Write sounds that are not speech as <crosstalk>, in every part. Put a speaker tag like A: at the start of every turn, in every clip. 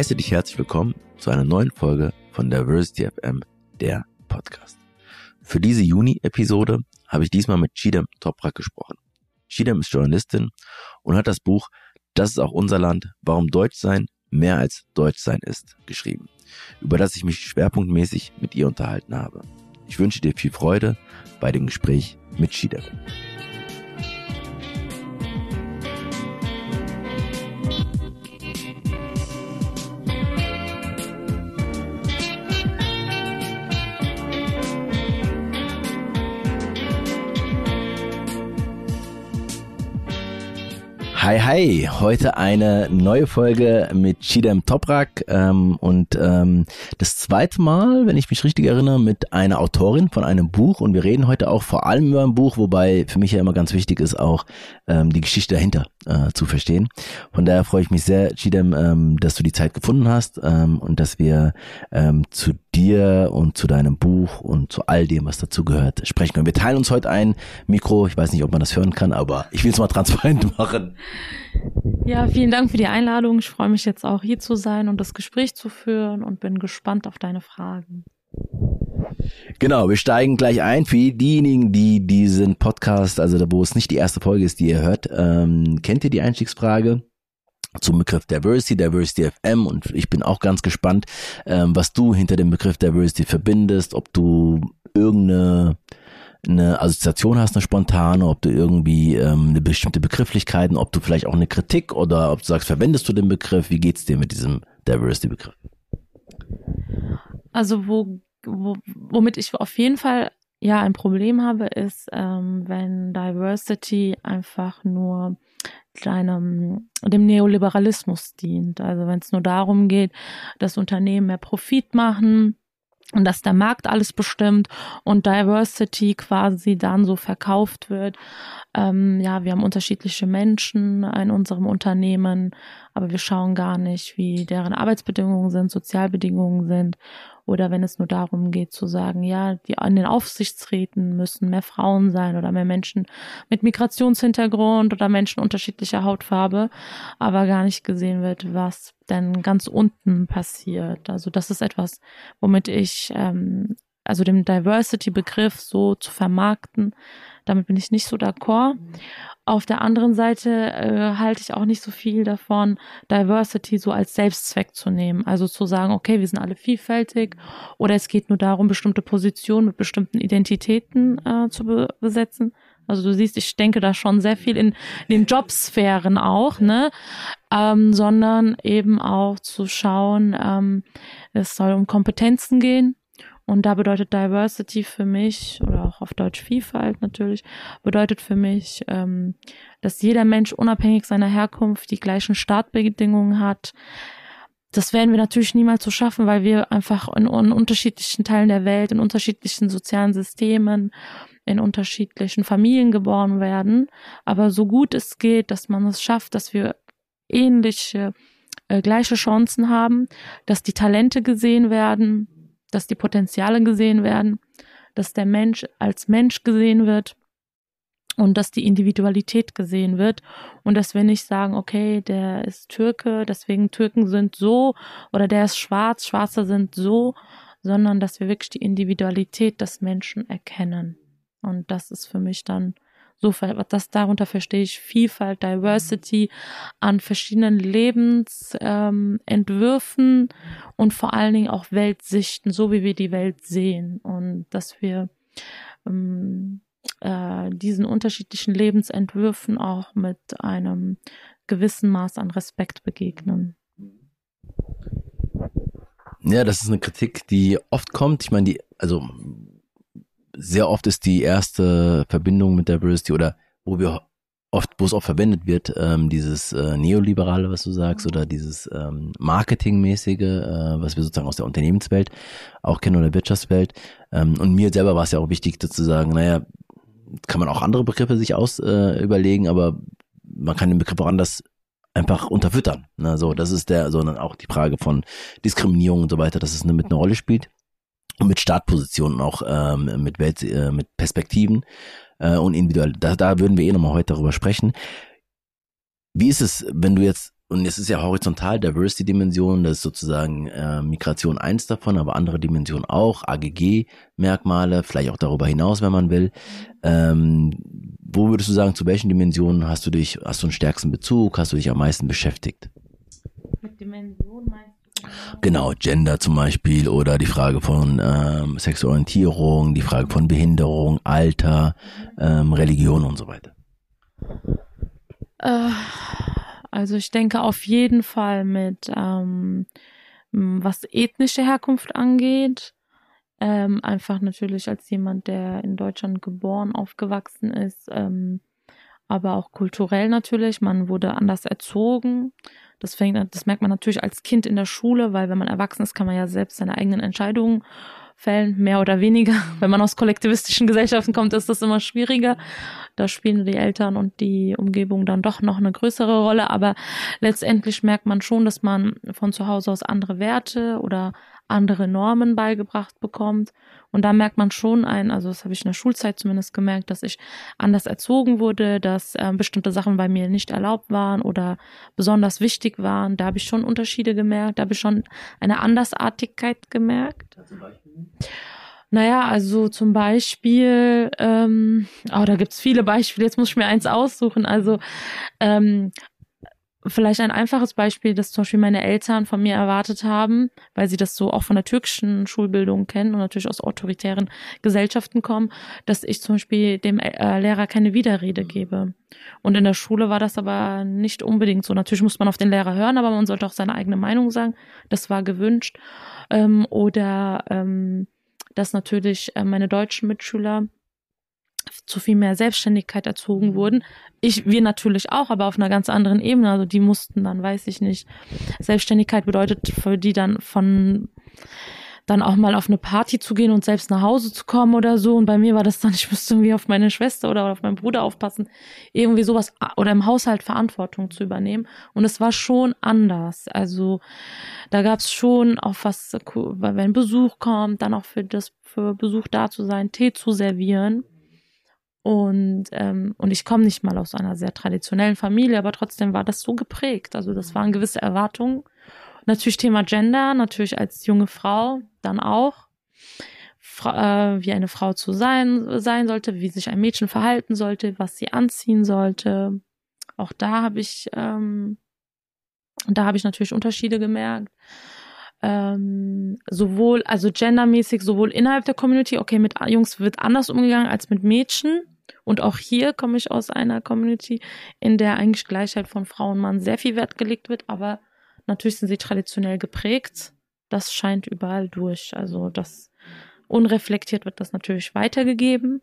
A: Heiße dich herzlich willkommen zu einer neuen Folge von Diversity FM, der Podcast. Für diese Juni-Episode habe ich diesmal mit Chidem Toprak gesprochen. Chidem ist Journalistin und hat das Buch Das ist auch unser Land, warum Deutschsein mehr als Deutschsein ist, geschrieben, über das ich mich schwerpunktmäßig mit ihr unterhalten habe. Ich wünsche dir viel Freude bei dem Gespräch mit Chidem. Hi, hi, heute eine neue Folge mit Chidem Toprak ähm, und ähm, das zweite Mal, wenn ich mich richtig erinnere, mit einer Autorin von einem Buch. Und wir reden heute auch vor allem über ein Buch, wobei für mich ja immer ganz wichtig ist, auch ähm, die Geschichte dahinter äh, zu verstehen. Von daher freue ich mich sehr, Chidem, ähm, dass du die Zeit gefunden hast ähm, und dass wir ähm, zu dir und zu deinem Buch und zu all dem, was dazu gehört, sprechen können. Wir teilen uns heute ein Mikro, ich weiß nicht, ob man das hören kann, aber ich will es mal transparent <laughs> machen.
B: Ja, vielen Dank für die Einladung. Ich freue mich jetzt auch hier zu sein und das Gespräch zu führen und bin gespannt auf deine Fragen.
A: Genau, wir steigen gleich ein. Für diejenigen, die diesen Podcast, also wo es nicht die erste Folge ist, die ihr hört, ähm, kennt ihr die Einstiegsfrage? zum Begriff Diversity, Diversity FM und ich bin auch ganz gespannt, ähm, was du hinter dem Begriff Diversity verbindest, ob du irgendeine eine Assoziation hast, eine spontane, ob du irgendwie ähm, eine bestimmte Begrifflichkeiten, ob du vielleicht auch eine Kritik oder ob du sagst, verwendest du den Begriff, wie geht's dir mit diesem Diversity-Begriff?
B: Also wo, wo, womit ich auf jeden Fall ja ein Problem habe, ist, ähm, wenn Diversity einfach nur deinem, dem Neoliberalismus dient. Also wenn es nur darum geht, dass Unternehmen mehr Profit machen, und dass der Markt alles bestimmt und Diversity quasi dann so verkauft wird. Ähm, ja, wir haben unterschiedliche Menschen in unserem Unternehmen, aber wir schauen gar nicht, wie deren Arbeitsbedingungen sind, Sozialbedingungen sind oder wenn es nur darum geht zu sagen, ja, die an den Aufsichtsräten müssen mehr Frauen sein oder mehr Menschen mit Migrationshintergrund oder Menschen unterschiedlicher Hautfarbe, aber gar nicht gesehen wird, was denn ganz unten passiert. Also das ist etwas, womit ich ähm, also dem Diversity-Begriff so zu vermarkten, damit bin ich nicht so d'accord. Auf der anderen Seite äh, halte ich auch nicht so viel davon, Diversity so als Selbstzweck zu nehmen. Also zu sagen, okay, wir sind alle vielfältig oder es geht nur darum, bestimmte Positionen mit bestimmten Identitäten äh, zu be besetzen. Also du siehst, ich denke da schon sehr viel in, in den Jobsphären auch, ne? Ähm, sondern eben auch zu schauen, ähm, es soll um Kompetenzen gehen, und da bedeutet Diversity für mich, oder auch auf Deutsch Vielfalt natürlich, bedeutet für mich, ähm, dass jeder Mensch unabhängig seiner Herkunft die gleichen Startbedingungen hat. Das werden wir natürlich niemals so schaffen, weil wir einfach in, in unterschiedlichen Teilen der Welt, in unterschiedlichen sozialen Systemen, in unterschiedlichen Familien geboren werden. Aber so gut es geht, dass man es schafft, dass wir ähnliche, äh, gleiche Chancen haben, dass die Talente gesehen werden, dass die Potenziale gesehen werden, dass der Mensch als Mensch gesehen wird und dass die Individualität gesehen wird und dass wir nicht sagen, okay, der ist Türke, deswegen Türken sind so oder der ist schwarz, Schwarze sind so, sondern dass wir wirklich die Individualität des Menschen erkennen. Und das ist für mich dann so, das darunter verstehe ich Vielfalt, Diversity an verschiedenen Lebensentwürfen ähm, und vor allen Dingen auch Weltsichten, so wie wir die Welt sehen und dass wir ähm, äh, diesen unterschiedlichen Lebensentwürfen auch mit einem gewissen Maß an Respekt begegnen.
A: Ja, das ist eine Kritik, die oft kommt. Ich meine, die, also sehr oft ist die erste Verbindung mit Diversity oder wo wir oft, wo es auch verwendet wird, ähm, dieses äh, Neoliberale, was du sagst, oder dieses ähm, Marketingmäßige, äh, was wir sozusagen aus der Unternehmenswelt auch kennen oder Wirtschaftswelt. Ähm, und mir selber war es ja auch wichtig, zu sagen, naja, kann man auch andere Begriffe sich aus äh, überlegen, aber man kann den Begriff auch anders einfach unterfüttern. Ne? So, das ist der, sondern auch die Frage von Diskriminierung und so weiter, dass es eine, mit einer Rolle spielt mit Startpositionen auch ähm, mit Welt, äh, mit Perspektiven äh, und individuell. Da, da würden wir eh nochmal heute darüber sprechen. Wie ist es, wenn du jetzt und es ist ja horizontal, Diversity-Dimension, das ist sozusagen äh, Migration eins davon, aber andere Dimensionen auch, AGG-Merkmale, vielleicht auch darüber hinaus, wenn man will. Ähm, wo würdest du sagen, zu welchen Dimensionen hast du dich, hast du einen stärksten Bezug, hast du dich am meisten beschäftigt? Mit Dimension meinst? Genau, Gender zum Beispiel oder die Frage von ähm, Sexualorientierung, die Frage von Behinderung, Alter, ähm, Religion und so weiter.
B: Äh also ich denke auf jeden Fall mit, ähm, was ethnische Herkunft angeht, ähm, einfach natürlich als jemand, der in Deutschland geboren, aufgewachsen ist, ähm, aber auch kulturell natürlich. Man wurde anders erzogen. Das, fängt, das merkt man natürlich als Kind in der Schule, weil wenn man erwachsen ist, kann man ja selbst seine eigenen Entscheidungen Fällen, mehr oder weniger. <laughs> Wenn man aus kollektivistischen Gesellschaften kommt, ist das immer schwieriger. Da spielen die Eltern und die Umgebung dann doch noch eine größere Rolle. Aber letztendlich merkt man schon, dass man von zu Hause aus andere Werte oder andere Normen beigebracht bekommt. Und da merkt man schon ein, also das habe ich in der Schulzeit zumindest gemerkt, dass ich anders erzogen wurde, dass äh, bestimmte Sachen bei mir nicht erlaubt waren oder besonders wichtig waren. Da habe ich schon Unterschiede gemerkt, da habe ich schon eine Andersartigkeit gemerkt. Naja, also zum Beispiel, ähm, oh, da gibt's viele Beispiele, jetzt muss ich mir eins aussuchen. Also ähm, Vielleicht ein einfaches Beispiel, das zum Beispiel meine Eltern von mir erwartet haben, weil sie das so auch von der türkischen Schulbildung kennen und natürlich aus autoritären Gesellschaften kommen, dass ich zum Beispiel dem äh, Lehrer keine Widerrede gebe. Und in der Schule war das aber nicht unbedingt so. Natürlich muss man auf den Lehrer hören, aber man sollte auch seine eigene Meinung sagen. Das war gewünscht. Ähm, oder ähm, dass natürlich äh, meine deutschen Mitschüler zu viel mehr Selbstständigkeit erzogen mhm. wurden. Ich, wir natürlich auch, aber auf einer ganz anderen Ebene. Also die mussten dann, weiß ich nicht. Selbstständigkeit bedeutet für die dann von dann auch mal auf eine Party zu gehen und selbst nach Hause zu kommen oder so. Und bei mir war das dann, <laughs> ich müsste irgendwie auf meine Schwester oder auf meinen Bruder aufpassen, irgendwie sowas oder im Haushalt Verantwortung zu übernehmen. Und es war schon anders. Also da gab es schon auch was, wenn Besuch kommt, dann auch für das für Besuch da zu sein, Tee zu servieren. Und, ähm, und ich komme nicht mal aus einer sehr traditionellen Familie, aber trotzdem war das so geprägt. Also das waren gewisse Erwartungen. Natürlich Thema Gender, natürlich als junge Frau dann auch. Fra äh, wie eine Frau zu sein, sein sollte, wie sich ein Mädchen verhalten sollte, was sie anziehen sollte. Auch da habe ich, ähm, da habe ich natürlich Unterschiede gemerkt. Ähm, sowohl, also gendermäßig, sowohl innerhalb der Community, okay, mit Jungs wird anders umgegangen als mit Mädchen. Und auch hier komme ich aus einer Community, in der eigentlich Gleichheit von Frau und Mann sehr viel Wert gelegt wird, aber natürlich sind sie traditionell geprägt. Das scheint überall durch. Also das unreflektiert wird das natürlich weitergegeben.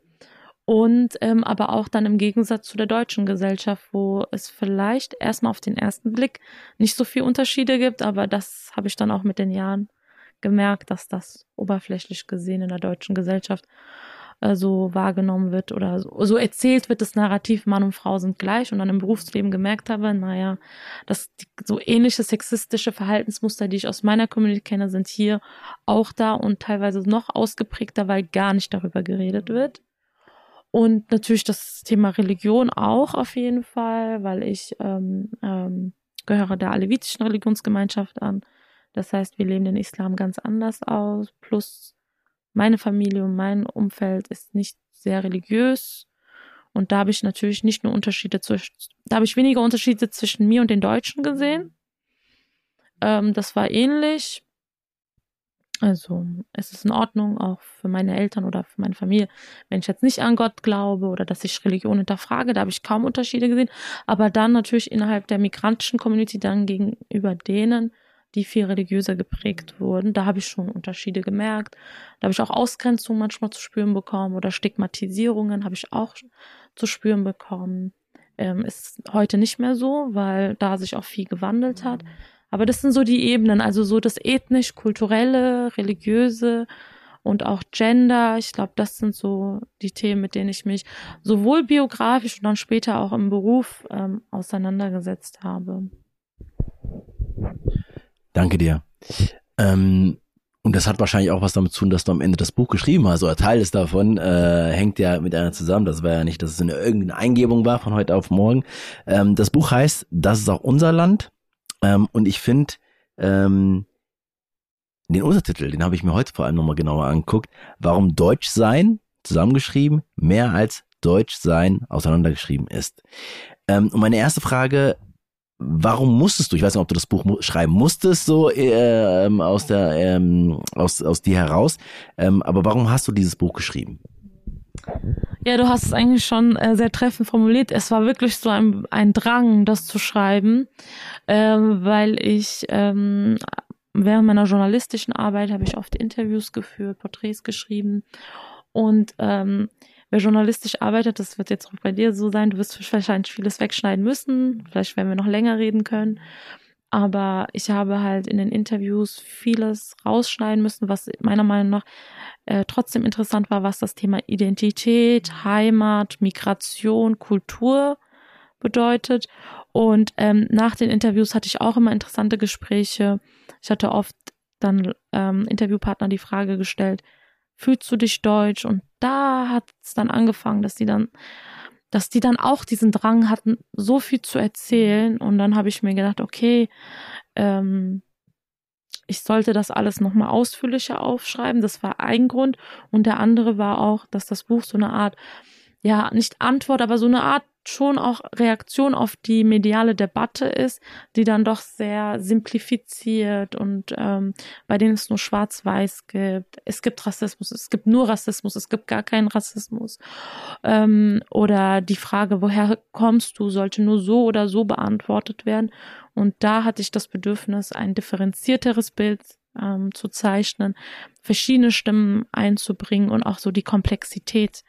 B: Und ähm, aber auch dann im Gegensatz zu der deutschen Gesellschaft, wo es vielleicht erstmal auf den ersten Blick nicht so viel Unterschiede gibt, aber das habe ich dann auch mit den Jahren gemerkt, dass das oberflächlich gesehen in der deutschen Gesellschaft äh, so wahrgenommen wird oder so, so erzählt wird, das Narrativ Mann und Frau sind gleich und dann im Berufsleben gemerkt habe, naja, dass die, so ähnliche sexistische Verhaltensmuster, die ich aus meiner Community kenne, sind hier auch da und teilweise noch ausgeprägter, weil gar nicht darüber geredet wird. Und natürlich das Thema Religion auch auf jeden Fall, weil ich ähm, ähm, gehöre der alevitischen Religionsgemeinschaft an. Das heißt, wir leben den Islam ganz anders aus. Plus meine Familie und mein Umfeld ist nicht sehr religiös. Und da habe ich natürlich nicht nur Unterschiede zwischen, da habe ich weniger Unterschiede zwischen mir und den Deutschen gesehen. Ähm, das war ähnlich. Also es ist in Ordnung, auch für meine Eltern oder für meine Familie, wenn ich jetzt nicht an Gott glaube oder dass ich Religion hinterfrage, da habe ich kaum Unterschiede gesehen. Aber dann natürlich innerhalb der migrantischen Community dann gegenüber denen, die viel religiöser geprägt wurden. Da habe ich schon Unterschiede gemerkt. Da habe ich auch Ausgrenzung manchmal zu spüren bekommen oder Stigmatisierungen habe ich auch zu spüren bekommen. Ähm, ist heute nicht mehr so, weil da sich auch viel gewandelt hat. Aber das sind so die Ebenen, also so das ethnisch-kulturelle, religiöse und auch Gender. Ich glaube, das sind so die Themen, mit denen ich mich sowohl biografisch und dann später auch im Beruf ähm, auseinandergesetzt habe.
A: Danke dir. Ähm, und das hat wahrscheinlich auch was damit zu tun, dass du am Ende das Buch geschrieben hast. Oder Teil ist davon äh, hängt ja mit einer zusammen. Das war ja nicht, dass es eine irgendeine Eingebung war von heute auf morgen. Ähm, das Buch heißt, das ist auch unser Land. Ähm, und ich finde, ähm, den Untertitel, den habe ich mir heute vor allem nochmal genauer angeguckt. Warum Deutsch sein, zusammengeschrieben, mehr als Deutsch sein, auseinandergeschrieben ist. Ähm, und meine erste Frage, warum musstest du, ich weiß nicht, ob du das Buch mu schreiben musstest, so äh, ähm, aus der ähm, aus, aus dir heraus, ähm, aber warum hast du dieses Buch geschrieben?
B: Ja, du hast es eigentlich schon äh, sehr treffend formuliert. Es war wirklich so ein, ein Drang, das zu schreiben, ähm, weil ich ähm, während meiner journalistischen Arbeit habe ich oft Interviews geführt, Porträts geschrieben und ähm, wer journalistisch arbeitet, das wird jetzt auch bei dir so sein, du wirst wahrscheinlich vieles wegschneiden müssen, vielleicht werden wir noch länger reden können. Aber ich habe halt in den Interviews vieles rausschneiden müssen, was meiner Meinung nach äh, trotzdem interessant war, was das Thema Identität, Heimat, Migration, Kultur bedeutet. Und ähm, nach den Interviews hatte ich auch immer interessante Gespräche. Ich hatte oft dann ähm, Interviewpartner die Frage gestellt, fühlst du dich deutsch? Und da hat es dann angefangen, dass die dann, dass die dann auch diesen Drang hatten, so viel zu erzählen. Und dann habe ich mir gedacht, okay, ähm, ich sollte das alles nochmal ausführlicher aufschreiben. Das war ein Grund. Und der andere war auch, dass das Buch so eine Art, ja, nicht Antwort, aber so eine Art schon auch Reaktion auf die mediale Debatte ist, die dann doch sehr simplifiziert und ähm, bei denen es nur Schwarz-Weiß gibt. Es gibt Rassismus, es gibt nur Rassismus, es gibt gar keinen Rassismus. Ähm, oder die Frage, woher kommst du, sollte nur so oder so beantwortet werden. Und da hatte ich das Bedürfnis, ein differenzierteres Bild ähm, zu zeichnen, verschiedene Stimmen einzubringen und auch so die Komplexität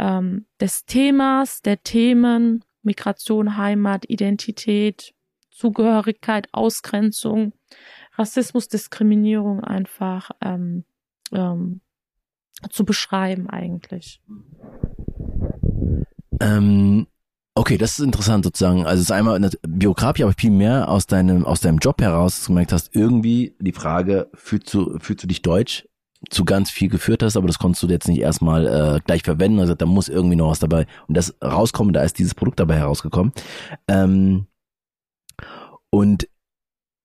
B: ähm, des Themas, der Themen, Migration, Heimat, Identität, Zugehörigkeit, Ausgrenzung, Rassismus, Diskriminierung einfach ähm, ähm, zu beschreiben eigentlich.
A: Ähm, okay, das ist interessant sozusagen. Also es ist einmal eine Biografie, aber viel mehr aus deinem aus deinem Job heraus, dass du gemerkt hast, irgendwie die Frage, fühlst du fühlst du dich deutsch? Zu ganz viel geführt hast, aber das konntest du jetzt nicht erstmal äh, gleich verwenden. Also da muss irgendwie noch was dabei und das rauskommen, da ist dieses Produkt dabei herausgekommen. Ähm, und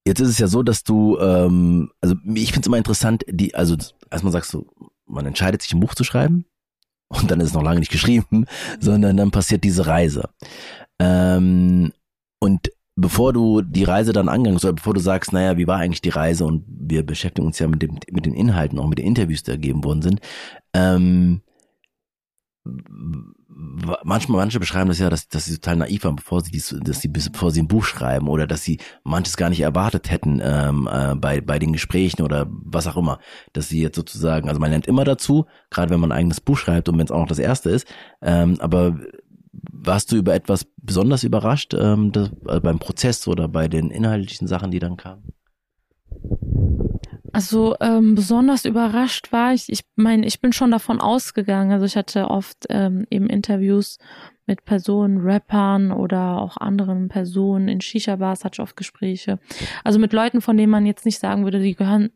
A: jetzt ist es ja so, dass du, ähm, also ich finde es immer interessant, die, also erstmal sagst du, man entscheidet sich ein Buch zu schreiben und dann ist es noch lange nicht <laughs> geschrieben, sondern dann passiert diese Reise. Ähm, und bevor du die Reise dann angehst, oder bevor du sagst, naja, wie war eigentlich die Reise? Und wir beschäftigen uns ja mit, dem, mit den Inhalten, auch mit den Interviews, die ergeben worden sind, ähm, manchmal manche beschreiben das ja, dass, dass sie total naiv waren, bevor sie dies, dass sie bevor sie ein Buch schreiben oder dass sie manches gar nicht erwartet hätten ähm, äh, bei bei den Gesprächen oder was auch immer, dass sie jetzt sozusagen, also man lernt immer dazu, gerade wenn man ein eigenes Buch schreibt und wenn es auch noch das erste ist, ähm, aber warst du über etwas besonders überrascht ähm, das, also beim Prozess oder bei den inhaltlichen Sachen, die dann kamen?
B: Also ähm, besonders überrascht war ich, ich meine, ich bin schon davon ausgegangen. Also ich hatte oft ähm, eben Interviews mit Personen, Rappern oder auch anderen Personen in Shisha-Bars hatte ich oft Gespräche. Also mit Leuten, von denen man jetzt nicht sagen würde, die gehören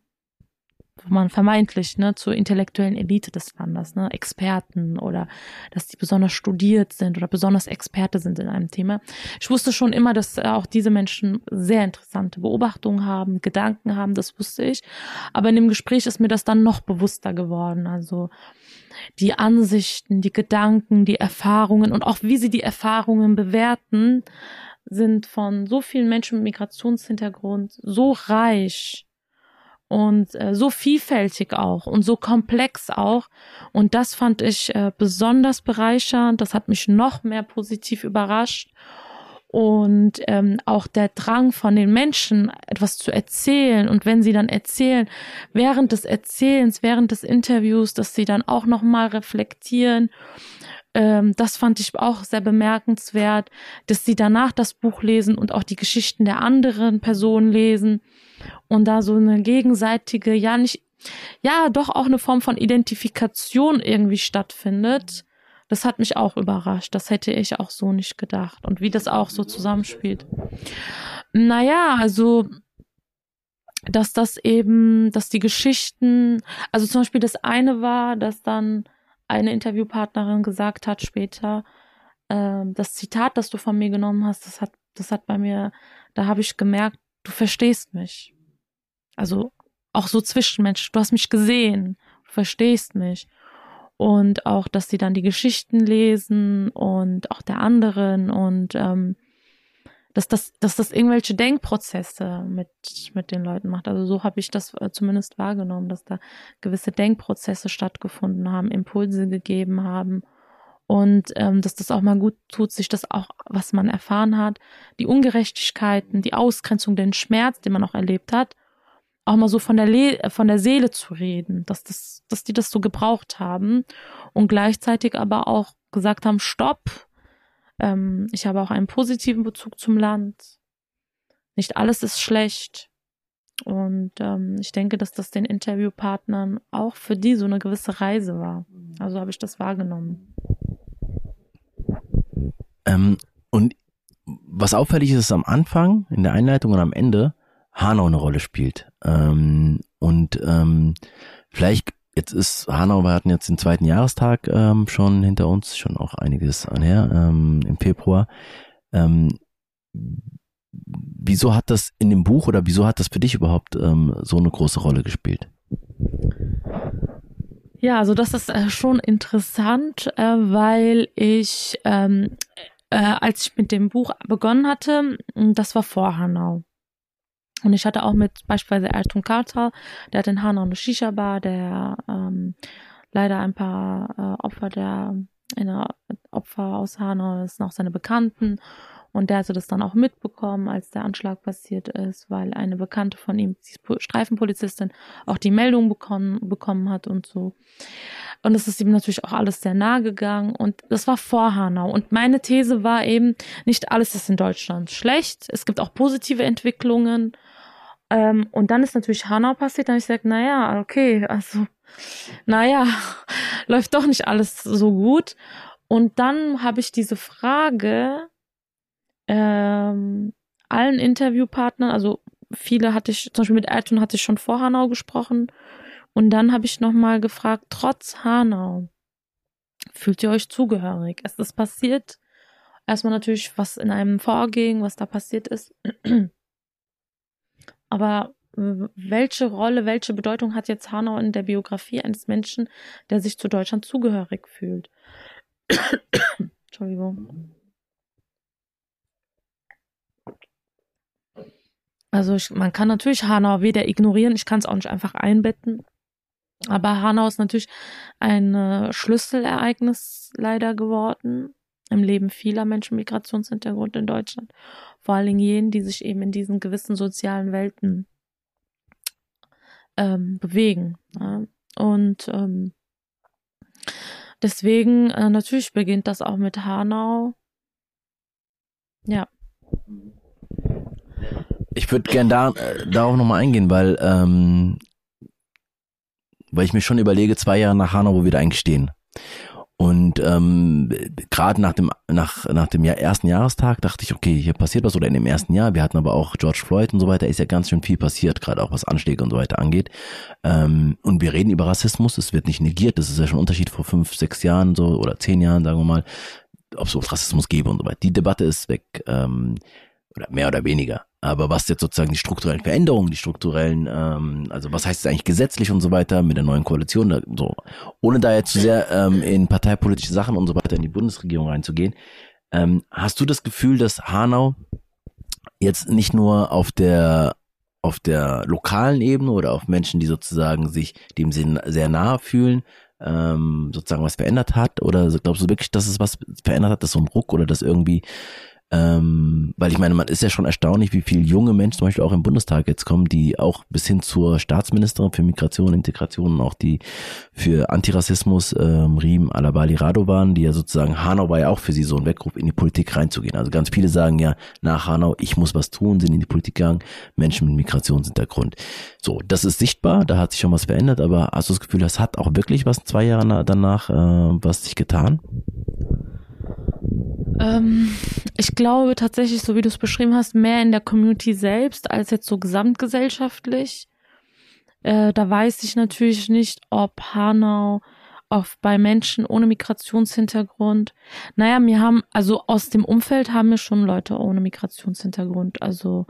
B: man vermeintlich ne, zur intellektuellen Elite des Landes, ne, Experten oder dass die besonders studiert sind oder besonders Experte sind in einem Thema. Ich wusste schon immer, dass auch diese Menschen sehr interessante Beobachtungen haben, Gedanken haben, das wusste ich. Aber in dem Gespräch ist mir das dann noch bewusster geworden. Also die Ansichten, die Gedanken, die Erfahrungen und auch wie sie die Erfahrungen bewerten, sind von so vielen Menschen mit Migrationshintergrund so reich und äh, so vielfältig auch und so komplex auch. Und das fand ich äh, besonders bereichernd. Das hat mich noch mehr positiv überrascht. Und ähm, auch der Drang von den Menschen, etwas zu erzählen. Und wenn sie dann erzählen, während des Erzählens, während des Interviews, dass sie dann auch nochmal reflektieren. Ähm, das fand ich auch sehr bemerkenswert, dass sie danach das Buch lesen und auch die Geschichten der anderen Personen lesen und da so eine gegenseitige, ja nicht, ja doch auch eine Form von Identifikation irgendwie stattfindet. Das hat mich auch überrascht. Das hätte ich auch so nicht gedacht. Und wie das auch so zusammenspielt. Naja, also, dass das eben, dass die Geschichten, also zum Beispiel das eine war, dass dann eine Interviewpartnerin gesagt hat später, äh, das Zitat, das du von mir genommen hast, das hat, das hat bei mir, da habe ich gemerkt, du verstehst mich. Also auch so zwischenmenschlich, du hast mich gesehen, du verstehst mich. Und auch, dass sie dann die Geschichten lesen und auch der anderen und ähm, dass das, dass das irgendwelche Denkprozesse mit, mit den Leuten macht. Also so habe ich das äh, zumindest wahrgenommen, dass da gewisse Denkprozesse stattgefunden haben, Impulse gegeben haben und ähm, dass das auch mal gut tut, sich das auch, was man erfahren hat, die Ungerechtigkeiten, die Ausgrenzung, den Schmerz, den man auch erlebt hat, auch mal so von der, Le von der Seele zu reden, dass das, dass die das so gebraucht haben und gleichzeitig aber auch gesagt haben, stopp, ähm, ich habe auch einen positiven Bezug zum Land. Nicht alles ist schlecht. Und ähm, ich denke, dass das den Interviewpartnern auch für die so eine gewisse Reise war. Also habe ich das wahrgenommen.
A: Ähm, und was auffällig ist, ist am Anfang, in der Einleitung und am Ende Hanau eine Rolle spielt. Ähm, und ähm, vielleicht Jetzt ist Hanau, wir hatten jetzt den zweiten Jahrestag ähm, schon hinter uns, schon auch einiges anher ähm, im Februar. Ähm, wieso hat das in dem Buch oder wieso hat das für dich überhaupt ähm, so eine große Rolle gespielt?
B: Ja, also das ist äh, schon interessant, äh, weil ich, ähm, äh, als ich mit dem Buch begonnen hatte, das war vor Hanau. Und ich hatte auch mit beispielsweise Ertun Kartal, der hat in Hanau eine Shisha-Bar, der ähm, leider ein paar äh, Opfer der eine Opfer aus Hanau ist, noch seine Bekannten. Und der hatte das dann auch mitbekommen, als der Anschlag passiert ist, weil eine Bekannte von ihm, die Streifenpolizistin, auch die Meldung bekommen, bekommen hat und so. Und es ist ihm natürlich auch alles sehr nahe gegangen. Und das war vor Hanau. Und meine These war eben, nicht alles ist in Deutschland schlecht. Es gibt auch positive Entwicklungen. Ähm, und dann ist natürlich Hanau passiert, dann habe ich gesagt, naja, okay, also, naja, <laughs> läuft doch nicht alles so gut. Und dann habe ich diese Frage ähm, allen Interviewpartnern, also viele hatte ich, zum Beispiel mit Elton hatte ich schon vor Hanau gesprochen. Und dann habe ich nochmal gefragt, trotz Hanau, fühlt ihr euch zugehörig? Es ist passiert. Erstmal natürlich, was in einem vorging, was da passiert ist. <clears throat> Aber welche Rolle, welche Bedeutung hat jetzt Hanau in der Biografie eines Menschen, der sich zu Deutschland zugehörig fühlt? Entschuldigung. Also ich, man kann natürlich Hanau weder ignorieren, ich kann es auch nicht einfach einbetten. Aber Hanau ist natürlich ein äh, Schlüsselereignis leider geworden im Leben vieler Menschen Migrationshintergrund in Deutschland vor allen Dingen jenen, die sich eben in diesen gewissen sozialen Welten ähm, bewegen. Ja. Und ähm, deswegen, äh, natürlich beginnt das auch mit Hanau. Ja.
A: Ich würde gern da, äh, darauf nochmal eingehen, weil, ähm, weil ich mir schon überlege, zwei Jahre nach Hanau, wo wir da eigentlich stehen. Und ähm, gerade nach dem nach nach dem Jahr, ersten Jahrestag dachte ich, okay, hier passiert was oder in dem ersten Jahr. Wir hatten aber auch George Floyd und so weiter. Ist ja ganz schön viel passiert, gerade auch was Anschläge und so weiter angeht. Ähm, und wir reden über Rassismus. Es wird nicht negiert. Das ist ja schon ein Unterschied vor fünf, sechs Jahren so oder zehn Jahren, sagen wir mal, ob es Rassismus gäbe und so weiter. Die Debatte ist weg ähm, oder mehr oder weniger. Aber was jetzt sozusagen die strukturellen Veränderungen, die strukturellen, ähm, also was heißt es eigentlich gesetzlich und so weiter mit der neuen Koalition, so, ohne da jetzt zu sehr ähm, in parteipolitische Sachen und so weiter in die Bundesregierung reinzugehen, ähm, hast du das Gefühl, dass Hanau jetzt nicht nur auf der auf der lokalen Ebene oder auf Menschen, die sozusagen sich dem Sinn sehr nahe fühlen, ähm, sozusagen was verändert hat? Oder glaubst du wirklich, dass es was verändert hat, dass so ein Ruck oder dass irgendwie ähm, weil ich meine, man ist ja schon erstaunlich, wie viele junge Menschen zum Beispiel auch im Bundestag jetzt kommen, die auch bis hin zur Staatsministerin für Migration, Integration und auch die für Antirassismus, ähm, Riem Alabali Radovan, die ja sozusagen, Hanau war ja auch für sie so ein Weckruf, in die Politik reinzugehen. Also ganz viele sagen ja, nach Hanau, ich muss was tun, sind in die Politik gegangen, Menschen mit Migrationshintergrund. So, das ist sichtbar, da hat sich schon was verändert, aber hast du das Gefühl, das hat auch wirklich was zwei Jahre danach, äh, was sich getan?
B: Ähm, ich glaube tatsächlich, so wie du es beschrieben hast, mehr in der Community selbst als jetzt so gesamtgesellschaftlich. Äh, da weiß ich natürlich nicht, ob Hanau auch bei Menschen ohne Migrationshintergrund. Naja, mir haben, also aus dem Umfeld haben mir schon Leute ohne Migrationshintergrund, also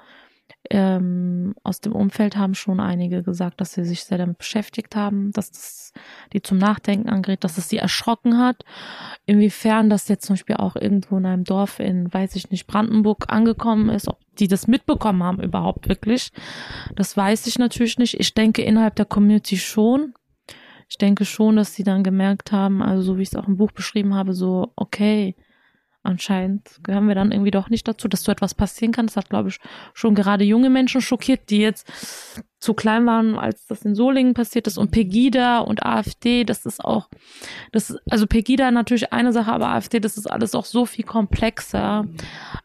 B: ähm, aus dem Umfeld haben schon einige gesagt, dass sie sich sehr damit beschäftigt haben, dass das die zum Nachdenken angeregt, dass es sie erschrocken hat. Inwiefern das jetzt zum Beispiel auch irgendwo in einem Dorf in, weiß ich nicht, Brandenburg angekommen ist, ob die das mitbekommen haben überhaupt wirklich, das weiß ich natürlich nicht. Ich denke innerhalb der Community schon. Ich denke schon, dass sie dann gemerkt haben, also so wie ich es auch im Buch beschrieben habe, so, okay, anscheinend gehören wir dann irgendwie doch nicht dazu, dass so etwas passieren kann. Das hat, glaube ich, schon gerade junge Menschen schockiert, die jetzt zu klein waren, als das in Solingen passiert ist. Und Pegida und AfD, das ist auch, das, also Pegida natürlich eine Sache, aber AfD, das ist alles auch so viel komplexer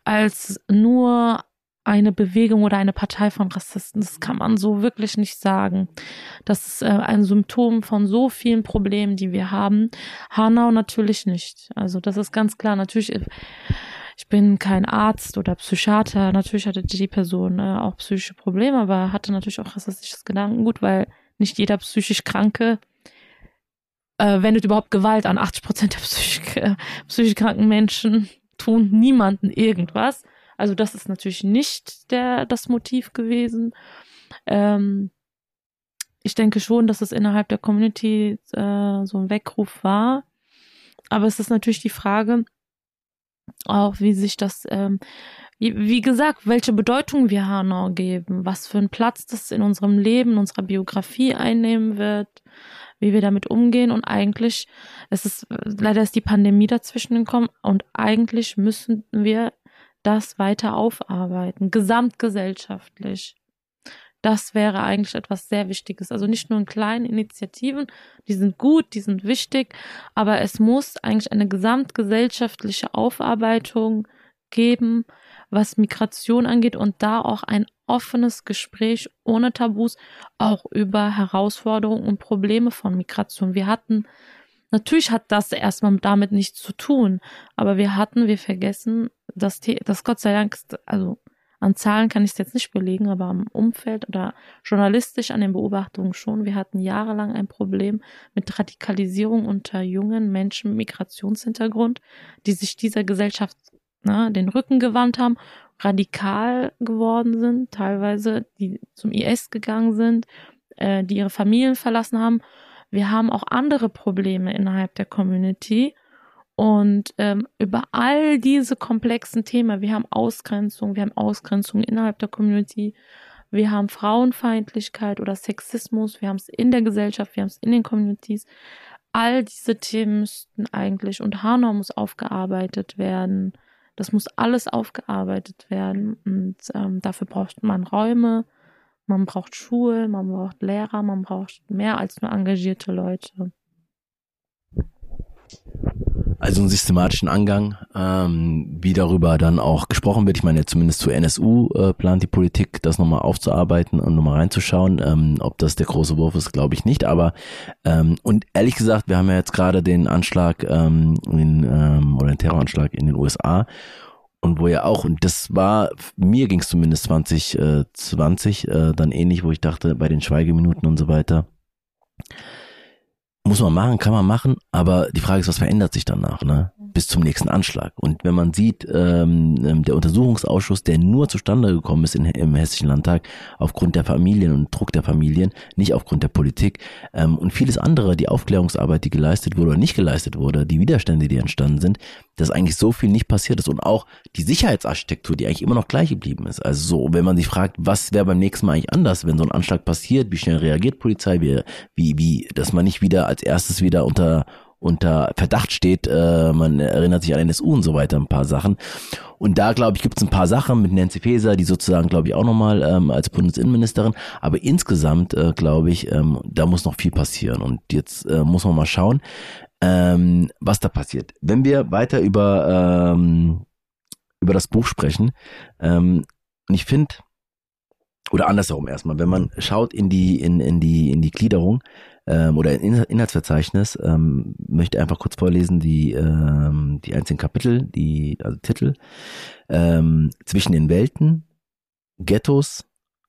B: als nur eine Bewegung oder eine Partei von Rassisten. Das kann man so wirklich nicht sagen. Das ist äh, ein Symptom von so vielen Problemen, die wir haben. Hanau natürlich nicht. Also das ist ganz klar. Natürlich, ich bin kein Arzt oder Psychiater. Natürlich hatte die Person äh, auch psychische Probleme, aber hatte natürlich auch rassistisches Gedankengut, weil nicht jeder psychisch Kranke äh, wendet überhaupt Gewalt an. 80 Prozent der <laughs> psychisch, äh, psychisch kranken Menschen tun niemanden irgendwas. Also das ist natürlich nicht der, das Motiv gewesen. Ähm, ich denke schon, dass es innerhalb der Community äh, so ein Weckruf war. Aber es ist natürlich die Frage, auch wie sich das, ähm, wie, wie gesagt, welche Bedeutung wir Hanau geben, was für einen Platz das in unserem Leben, in unserer Biografie einnehmen wird, wie wir damit umgehen. Und eigentlich, es ist, leider ist die Pandemie dazwischen gekommen und eigentlich müssen wir das weiter aufarbeiten, gesamtgesellschaftlich. Das wäre eigentlich etwas sehr Wichtiges. Also nicht nur in kleinen Initiativen, die sind gut, die sind wichtig, aber es muss eigentlich eine gesamtgesellschaftliche Aufarbeitung geben, was Migration angeht und da auch ein offenes Gespräch ohne Tabus auch über Herausforderungen und Probleme von Migration. Wir hatten Natürlich hat das erstmal damit nichts zu tun, aber wir hatten, wir vergessen, dass, dass Gott sei Dank, also an Zahlen kann ich es jetzt nicht belegen, aber am Umfeld oder journalistisch an den Beobachtungen schon. Wir hatten jahrelang ein Problem mit Radikalisierung unter jungen Menschen mit Migrationshintergrund, die sich dieser Gesellschaft ne, den Rücken gewandt haben, radikal geworden sind, teilweise die zum IS gegangen sind, äh, die ihre Familien verlassen haben wir haben auch andere Probleme innerhalb der Community. Und ähm, über all diese komplexen Themen, wir haben Ausgrenzung, wir haben Ausgrenzung innerhalb der Community, wir haben Frauenfeindlichkeit oder Sexismus, wir haben es in der Gesellschaft, wir haben es in den Communities. All diese Themen müssten eigentlich und Hanau muss aufgearbeitet werden. Das muss alles aufgearbeitet werden und ähm, dafür braucht man Räume, man braucht Schulen, man braucht Lehrer, man braucht mehr als nur engagierte Leute.
A: Also einen systematischen Angang, ähm, wie darüber dann auch gesprochen wird. Ich meine, zumindest zu NSU äh, plant die Politik, das nochmal aufzuarbeiten und nochmal reinzuschauen. Ähm, ob das der große Wurf ist, glaube ich nicht. Aber ähm, und ehrlich gesagt, wir haben ja jetzt gerade den Anschlag ähm, in, ähm, oder den Terroranschlag in den USA und wo ja auch, und das war, mir ging es zumindest 2020 äh, dann ähnlich, wo ich dachte, bei den Schweigeminuten und so weiter, muss man machen, kann man machen, aber die Frage ist, was verändert sich danach, ne? bis zum nächsten Anschlag. Und wenn man sieht, ähm, ähm, der Untersuchungsausschuss, der nur zustande gekommen ist in, im Hessischen Landtag aufgrund der Familien und Druck der Familien, nicht aufgrund der Politik ähm, und vieles andere, die Aufklärungsarbeit, die geleistet wurde oder nicht geleistet wurde, die Widerstände, die entstanden sind, dass eigentlich so viel nicht passiert ist und auch die Sicherheitsarchitektur, die eigentlich immer noch gleich geblieben ist. Also so, wenn man sich fragt, was wäre beim nächsten Mal eigentlich anders, wenn so ein Anschlag passiert, wie schnell reagiert Polizei, wie, wie, wie, dass man nicht wieder als erstes wieder unter unter Verdacht steht. Äh, man erinnert sich an NSU und so weiter, ein paar Sachen. Und da, glaube ich, gibt es ein paar Sachen mit Nancy Faeser, die sozusagen, glaube ich, auch nochmal ähm, als Bundesinnenministerin. Aber insgesamt, äh, glaube ich, ähm, da muss noch viel passieren. Und jetzt äh, muss man mal schauen, ähm, was da passiert. Wenn wir weiter über, ähm, über das Buch sprechen, ähm, und ich finde, oder andersherum erstmal, wenn man schaut in die, in, in die, in die Gliederung, ähm, oder in Inhaltsverzeichnis, ähm, möchte einfach kurz vorlesen die, ähm, die einzelnen Kapitel, die, also Titel, ähm, zwischen den Welten, Ghettos,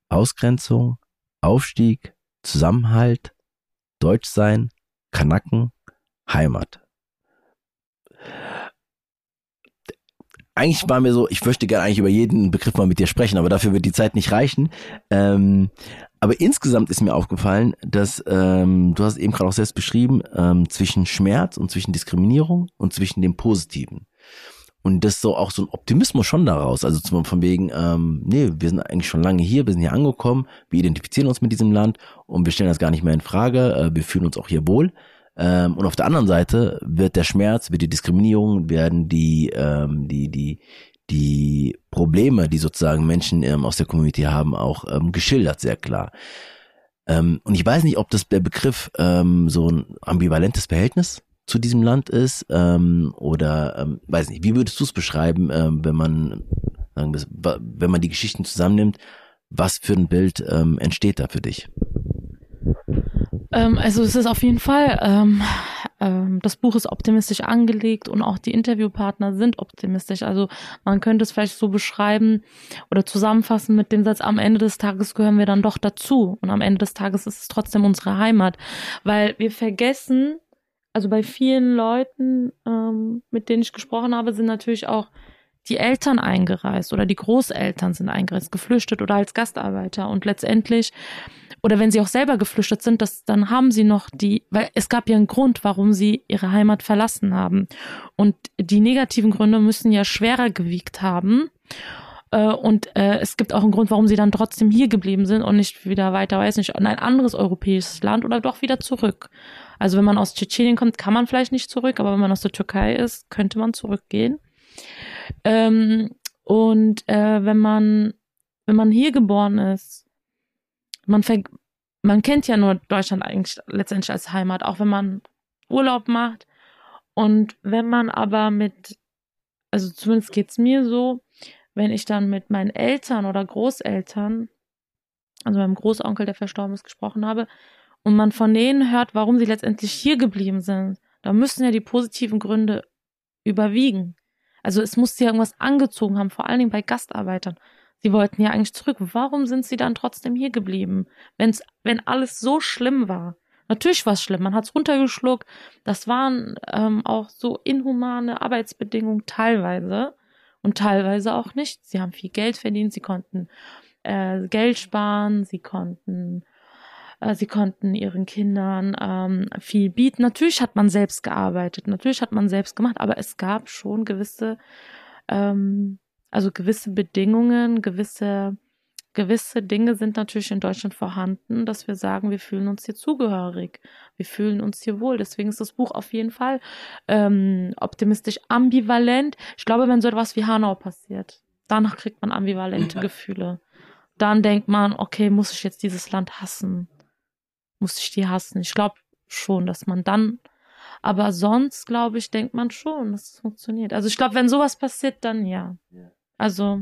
A: Ausgrenzung, Aufstieg, Zusammenhalt, Deutschsein, Kanaken, Heimat. eigentlich war mir so, ich möchte gerne eigentlich über jeden Begriff mal mit dir sprechen, aber dafür wird die Zeit nicht reichen. Ähm, aber insgesamt ist mir aufgefallen, dass ähm, du hast eben gerade auch selbst beschrieben, ähm, zwischen Schmerz und zwischen Diskriminierung und zwischen dem Positiven. Und das so auch so ein Optimismus schon daraus. Also zum, von wegen, ähm, nee, wir sind eigentlich schon lange hier, wir sind hier angekommen, wir identifizieren uns mit diesem Land und wir stellen das gar nicht mehr in Frage, äh, wir fühlen uns auch hier wohl. Ähm, und auf der anderen Seite wird der Schmerz, wird die Diskriminierung, werden die, ähm, die, die, die Probleme, die sozusagen Menschen ähm, aus der Community haben, auch ähm, geschildert, sehr klar. Ähm, und ich weiß nicht, ob das der Begriff ähm, so ein ambivalentes Verhältnis zu diesem Land ist ähm, oder ähm, weiß nicht. Wie würdest du es beschreiben, ähm, wenn man sagen wir, wenn man die Geschichten zusammennimmt? Was für ein Bild ähm, entsteht da für dich?
B: Ähm, also es ist auf jeden Fall, ähm, ähm, das Buch ist optimistisch angelegt und auch die Interviewpartner sind optimistisch. Also man könnte es vielleicht so beschreiben oder zusammenfassen mit dem Satz, am Ende des Tages gehören wir dann doch dazu und am Ende des Tages ist es trotzdem unsere Heimat, weil wir vergessen, also bei vielen Leuten, ähm, mit denen ich gesprochen habe, sind natürlich auch die Eltern eingereist oder die Großeltern sind eingereist, geflüchtet oder als Gastarbeiter und letztendlich oder wenn sie auch selber geflüchtet sind, das, dann haben sie noch die, weil es gab ja einen Grund, warum sie ihre Heimat verlassen haben. Und die negativen Gründe müssen ja schwerer gewiegt haben. Äh, und äh, es gibt auch einen Grund, warum sie dann trotzdem hier geblieben sind und nicht wieder weiter, weiß nicht, in ein anderes europäisches Land oder doch wieder zurück. Also wenn man aus Tschetschenien kommt, kann man vielleicht nicht zurück, aber wenn man aus der Türkei ist, könnte man zurückgehen. Ähm, und äh, wenn man wenn man hier geboren ist, man, man kennt ja nur Deutschland eigentlich letztendlich als Heimat, auch wenn man Urlaub macht. Und wenn man aber mit, also zumindest geht's mir so, wenn ich dann mit meinen Eltern oder Großeltern, also meinem Großonkel, der verstorben ist, gesprochen habe, und man von denen hört, warum sie letztendlich hier geblieben sind, da müssen ja die positiven Gründe überwiegen. Also es muss sie irgendwas angezogen haben, vor allen Dingen bei Gastarbeitern. Sie wollten ja eigentlich zurück. Warum sind sie dann trotzdem hier geblieben? Wenn's, wenn alles so schlimm war. Natürlich war es schlimm, man hat es runtergeschluckt. Das waren ähm, auch so inhumane Arbeitsbedingungen teilweise und teilweise auch nicht. Sie haben viel Geld verdient, sie konnten äh, Geld sparen, sie konnten sie konnten ihren Kindern ähm, viel bieten. Natürlich hat man selbst gearbeitet, natürlich hat man selbst gemacht, aber es gab schon gewisse ähm, also gewisse Bedingungen, gewisse, gewisse Dinge sind natürlich in Deutschland vorhanden, dass wir sagen, wir fühlen uns hier zugehörig, wir fühlen uns hier wohl. Deswegen ist das Buch auf jeden Fall ähm, optimistisch ambivalent. Ich glaube, wenn so etwas wie Hanau passiert, danach kriegt man ambivalente Gefühle. Dann denkt man, okay, muss ich jetzt dieses Land hassen? Muss ich die hassen? Ich glaube schon, dass man dann aber sonst, glaube ich, denkt man schon, dass es funktioniert. Also ich glaube, wenn sowas passiert, dann ja. Also.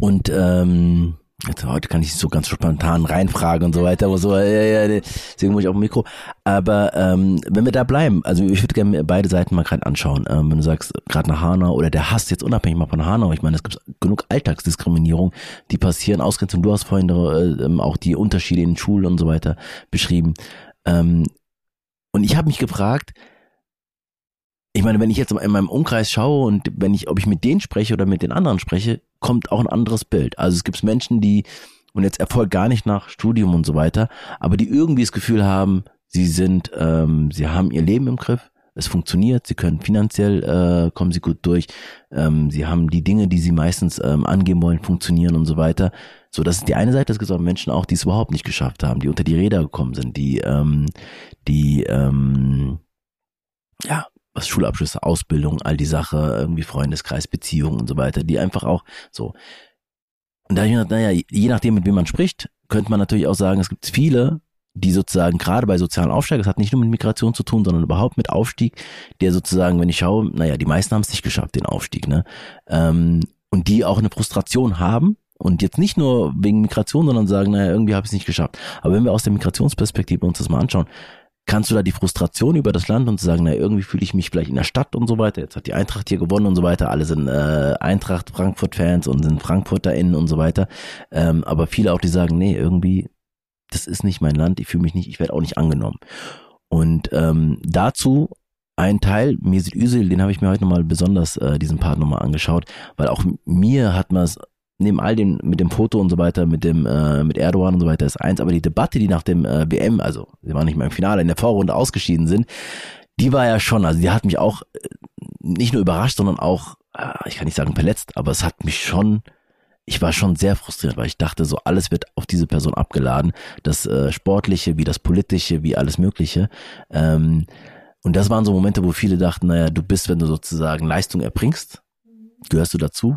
A: Und ähm, jetzt, heute kann ich so ganz spontan reinfragen und so weiter, aber so, ja, ja, deswegen muss ich auch ein Mikro. Aber ähm, wenn wir da bleiben, also ich würde gerne beide Seiten mal gerade anschauen. Ähm, wenn du sagst, gerade nach Hanau oder der Hass jetzt unabhängig mal von Hanau, ich meine, es gibt genug Alltagsdiskriminierung, die passieren, Ausgrenzung, du hast vorhin äh, auch die Unterschiede in Schulen und so weiter beschrieben. Ähm, und ich habe mich gefragt, ich meine, wenn ich jetzt in meinem Umkreis schaue und wenn ich, ob ich mit denen spreche oder mit den anderen spreche, kommt auch ein anderes Bild. Also es gibt Menschen, die, und jetzt erfolgt gar nicht nach Studium und so weiter, aber die irgendwie das Gefühl haben, sie sind, ähm, sie haben ihr Leben im Griff, es funktioniert, sie können finanziell, äh, kommen sie gut durch, ähm, sie haben die Dinge, die sie meistens ähm, angeben wollen, funktionieren und so weiter. So, das ist die eine Seite, es gibt auch Menschen auch, die es überhaupt nicht geschafft haben, die unter die Räder gekommen sind, die, ähm, die, ähm, ja, was Schulabschlüsse, Ausbildung, all die Sache, irgendwie Freundeskreis, Beziehungen und so weiter, die einfach auch so. Und da habe ich mir gedacht, naja, je nachdem, mit wem man spricht, könnte man natürlich auch sagen, es gibt viele, die sozusagen gerade bei sozialen Aufstieg, das hat nicht nur mit Migration zu tun, sondern überhaupt mit Aufstieg, der sozusagen, wenn ich schaue, naja, die meisten haben es nicht geschafft, den Aufstieg, ne? Ähm, und die auch eine Frustration haben, und jetzt nicht nur wegen Migration, sondern sagen, naja, irgendwie habe ich es nicht geschafft. Aber wenn wir aus der Migrationsperspektive uns das mal anschauen, kannst du da die Frustration über das Land und sagen, na irgendwie fühle ich mich vielleicht in der Stadt und so weiter. Jetzt hat die Eintracht hier gewonnen und so weiter. Alle sind äh, Eintracht Frankfurt-Fans und sind FrankfurterInnen und so weiter. Ähm, aber viele auch, die sagen, nee, irgendwie, das ist nicht mein Land, ich fühle mich nicht, ich werde auch nicht angenommen. Und ähm, dazu ein Teil, Mesut Özil, den habe ich mir heute nochmal besonders äh, diesen Part nochmal angeschaut, weil auch mir hat man es neben all dem mit dem Foto und so weiter, mit dem äh, mit Erdogan und so weiter ist eins, aber die Debatte, die nach dem äh, WM, also sie waren nicht mehr im Finale, in der Vorrunde ausgeschieden sind, die war ja schon, also die hat mich auch äh, nicht nur überrascht, sondern auch, äh, ich kann nicht sagen verletzt, aber es hat mich schon ich war schon sehr frustriert, weil ich dachte, so alles wird auf diese Person abgeladen, das äh, Sportliche, wie das Politische, wie alles Mögliche. Ähm, und das waren so Momente, wo viele dachten, naja, du bist, wenn du sozusagen Leistung erbringst, gehörst du dazu.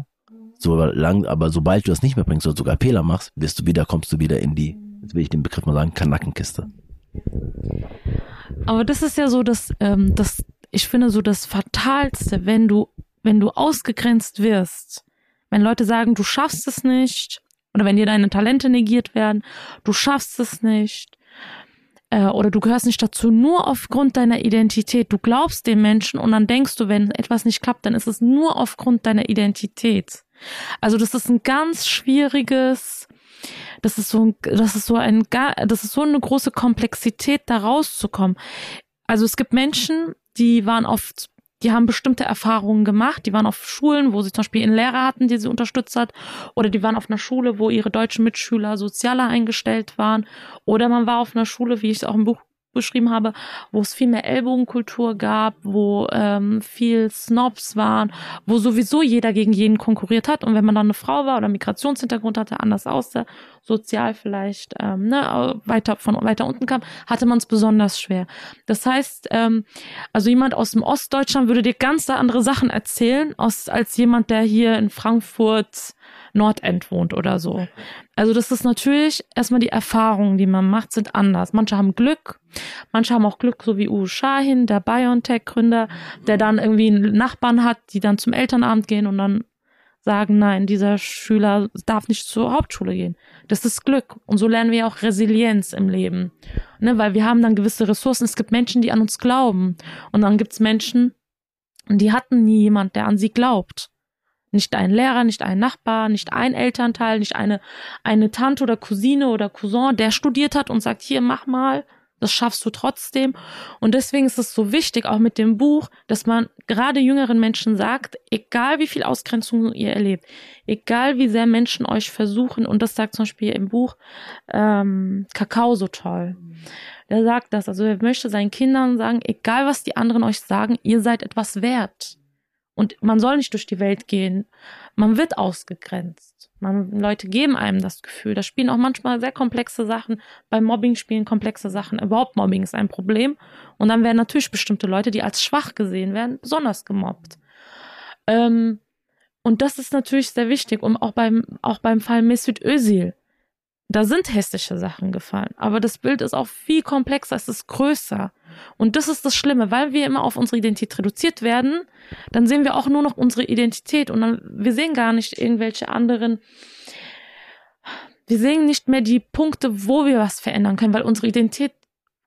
A: So lang, aber sobald du das nicht mehr bringst oder sogar Fehler machst, wirst du wieder, kommst du wieder in die, jetzt will ich den Begriff mal sagen, Kanackenkiste.
B: Aber das ist ja so, dass, ähm, das, ich finde so das Fatalste, wenn du, wenn du ausgegrenzt wirst, wenn Leute sagen, du schaffst es nicht, oder wenn dir deine Talente negiert werden, du schaffst es nicht, äh, oder du gehörst nicht dazu nur aufgrund deiner Identität. Du glaubst dem Menschen und dann denkst du, wenn etwas nicht klappt, dann ist es nur aufgrund deiner Identität. Also das ist ein ganz schwieriges, das ist so das ist so ein, das ist so eine große Komplexität, da rauszukommen. Also es gibt Menschen, die waren oft die haben bestimmte Erfahrungen gemacht. Die waren auf Schulen, wo sie zum Beispiel einen Lehrer hatten, die sie unterstützt hat. Oder die waren auf einer Schule, wo ihre deutschen Mitschüler sozialer eingestellt waren. Oder man war auf einer Schule, wie ich es auch im Buch beschrieben habe, wo es viel mehr Ellbogenkultur gab, wo ähm, viel Snobs waren, wo sowieso jeder gegen jeden konkurriert hat. Und wenn man dann eine Frau war oder Migrationshintergrund hatte, anders aussah, sozial vielleicht ähm, ne, weiter von weiter unten kam, hatte man es besonders schwer. Das heißt, ähm, also jemand aus dem Ostdeutschland würde dir ganz andere Sachen erzählen, aus, als jemand, der hier in Frankfurt Nordend wohnt oder so. Also das ist natürlich erstmal die Erfahrungen, die man macht, sind anders. Manche haben Glück, manche haben auch Glück, so wie Uwe Shahin, der BioNTech-Gründer, der dann irgendwie einen Nachbarn hat, die dann zum Elternabend gehen und dann sagen, nein, dieser Schüler darf nicht zur Hauptschule gehen. Das ist Glück. Und so lernen wir auch Resilienz im Leben. Ne, weil wir haben dann gewisse Ressourcen. Es gibt Menschen, die an uns glauben. Und dann gibt es Menschen, die hatten nie jemand, der an sie glaubt. Nicht ein Lehrer, nicht ein Nachbar, nicht ein Elternteil, nicht eine, eine Tante oder Cousine oder Cousin, der studiert hat und sagt, hier, mach mal, das schaffst du trotzdem. Und deswegen ist es so wichtig, auch mit dem Buch, dass man gerade jüngeren Menschen sagt, egal wie viel Ausgrenzung ihr erlebt, egal wie sehr Menschen euch versuchen, und das sagt zum Beispiel im Buch ähm, Kakao so toll. Der sagt das, also er möchte seinen Kindern sagen, egal was die anderen euch sagen, ihr seid etwas wert. Und man soll nicht durch die Welt gehen. Man wird ausgegrenzt. Man, Leute geben einem das Gefühl. Da spielen auch manchmal sehr komplexe Sachen. Beim Mobbing spielen komplexe Sachen. Überhaupt Mobbing ist ein Problem. Und dann werden natürlich bestimmte Leute, die als schwach gesehen werden, besonders gemobbt. Ähm, und das ist natürlich sehr wichtig. Und auch beim, auch beim Fall Mesut Özil da sind hässliche Sachen gefallen. Aber das Bild ist auch viel komplexer, es ist größer. Und das ist das Schlimme, weil wir immer auf unsere Identität reduziert werden, dann sehen wir auch nur noch unsere Identität und dann, wir sehen gar nicht irgendwelche anderen, wir sehen nicht mehr die Punkte, wo wir was verändern können, weil unsere Identität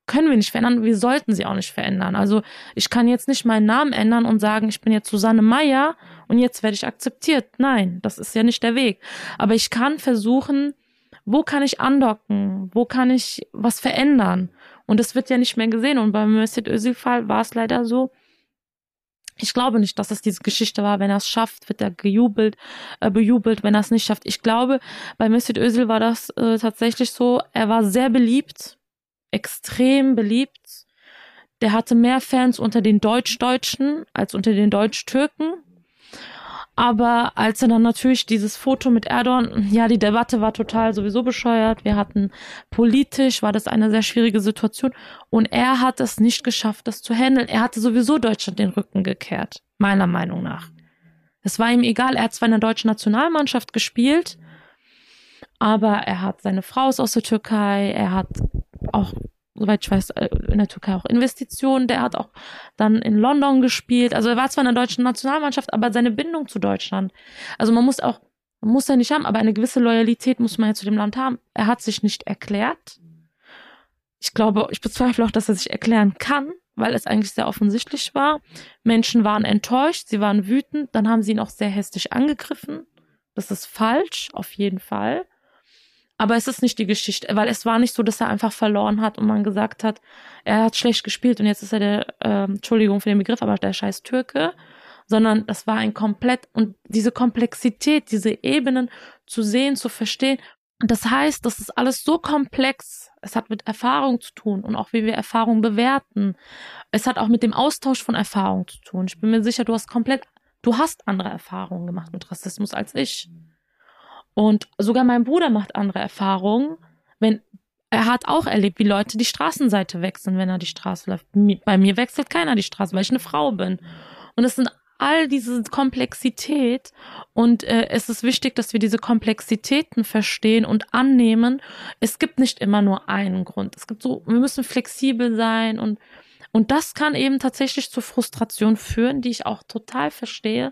B: können wir nicht verändern, wir sollten sie auch nicht verändern. Also ich kann jetzt nicht meinen Namen ändern und sagen, ich bin jetzt Susanne Meyer und jetzt werde ich akzeptiert. Nein, das ist ja nicht der Weg. Aber ich kann versuchen, wo kann ich andocken? Wo kann ich was verändern? Und das wird ja nicht mehr gesehen. Und beim Mesut Özil-Fall war es leider so. Ich glaube nicht, dass es diese Geschichte war. Wenn er es schafft, wird er gejubelt, äh, bejubelt. Wenn er es nicht schafft, ich glaube, bei Mesut Özil war das äh, tatsächlich so. Er war sehr beliebt, extrem beliebt. Der hatte mehr Fans unter den Deutsch-Deutschen als unter den Deutsch-Türken. Aber als er dann natürlich dieses Foto mit Erdogan, ja, die Debatte war total sowieso bescheuert. Wir hatten politisch, war das eine sehr schwierige Situation. Und er hat es nicht geschafft, das zu handeln. Er hatte sowieso Deutschland den Rücken gekehrt, meiner Meinung nach. Es war ihm egal. Er hat zwar in der deutschen Nationalmannschaft gespielt, aber er hat seine Frau aus der Türkei. Er hat auch soweit ich weiß, äh, in der Türkei auch Investitionen. Der hat auch dann in London gespielt. Also er war zwar in der deutschen Nationalmannschaft, aber seine Bindung zu Deutschland. Also man muss auch, man muss ja nicht haben, aber eine gewisse Loyalität muss man ja zu dem Land haben. Er hat sich nicht erklärt. Ich glaube, ich bezweifle auch, dass er sich erklären kann, weil es eigentlich sehr offensichtlich war. Menschen waren enttäuscht, sie waren wütend, dann haben sie ihn auch sehr hässlich angegriffen. Das ist falsch, auf jeden Fall. Aber es ist nicht die Geschichte, weil es war nicht so, dass er einfach verloren hat und man gesagt hat, er hat schlecht gespielt und jetzt ist er der, äh, Entschuldigung für den Begriff, aber der scheiß Türke, sondern das war ein komplett und diese Komplexität, diese Ebenen zu sehen, zu verstehen. Das heißt, das ist alles so komplex. Es hat mit Erfahrung zu tun und auch wie wir Erfahrung bewerten. Es hat auch mit dem Austausch von Erfahrung zu tun. Ich bin mir sicher, du hast komplett, du hast andere Erfahrungen gemacht mit Rassismus als ich. Und sogar mein Bruder macht andere Erfahrungen, wenn er hat auch erlebt, wie Leute die Straßenseite wechseln, wenn er die Straße läuft. Bei mir wechselt keiner die Straße, weil ich eine Frau bin. Und es sind all diese Komplexität und äh, es ist wichtig, dass wir diese Komplexitäten verstehen und annehmen. Es gibt nicht immer nur einen Grund. Es gibt so, wir müssen flexibel sein und und das kann eben tatsächlich zur Frustration führen, die ich auch total verstehe.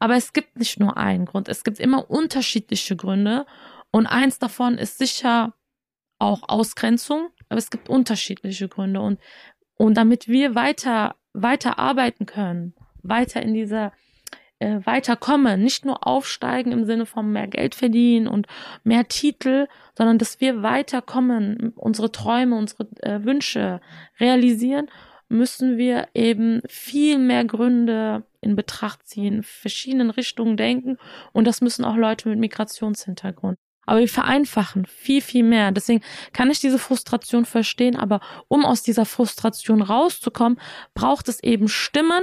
B: Aber es gibt nicht nur einen Grund. Es gibt immer unterschiedliche Gründe. Und eins davon ist sicher auch Ausgrenzung. Aber es gibt unterschiedliche Gründe. Und, und damit wir weiter, weiter arbeiten können, weiter in dieser, äh, weiterkommen, nicht nur aufsteigen im Sinne von mehr Geld verdienen und mehr Titel, sondern dass wir weiterkommen, unsere Träume, unsere äh, Wünsche realisieren, müssen wir eben viel mehr Gründe in Betracht ziehen, verschiedenen Richtungen denken und das müssen auch Leute mit Migrationshintergrund. Aber wir vereinfachen viel, viel mehr. Deswegen kann ich diese Frustration verstehen, aber um aus dieser Frustration rauszukommen, braucht es eben Stimmen,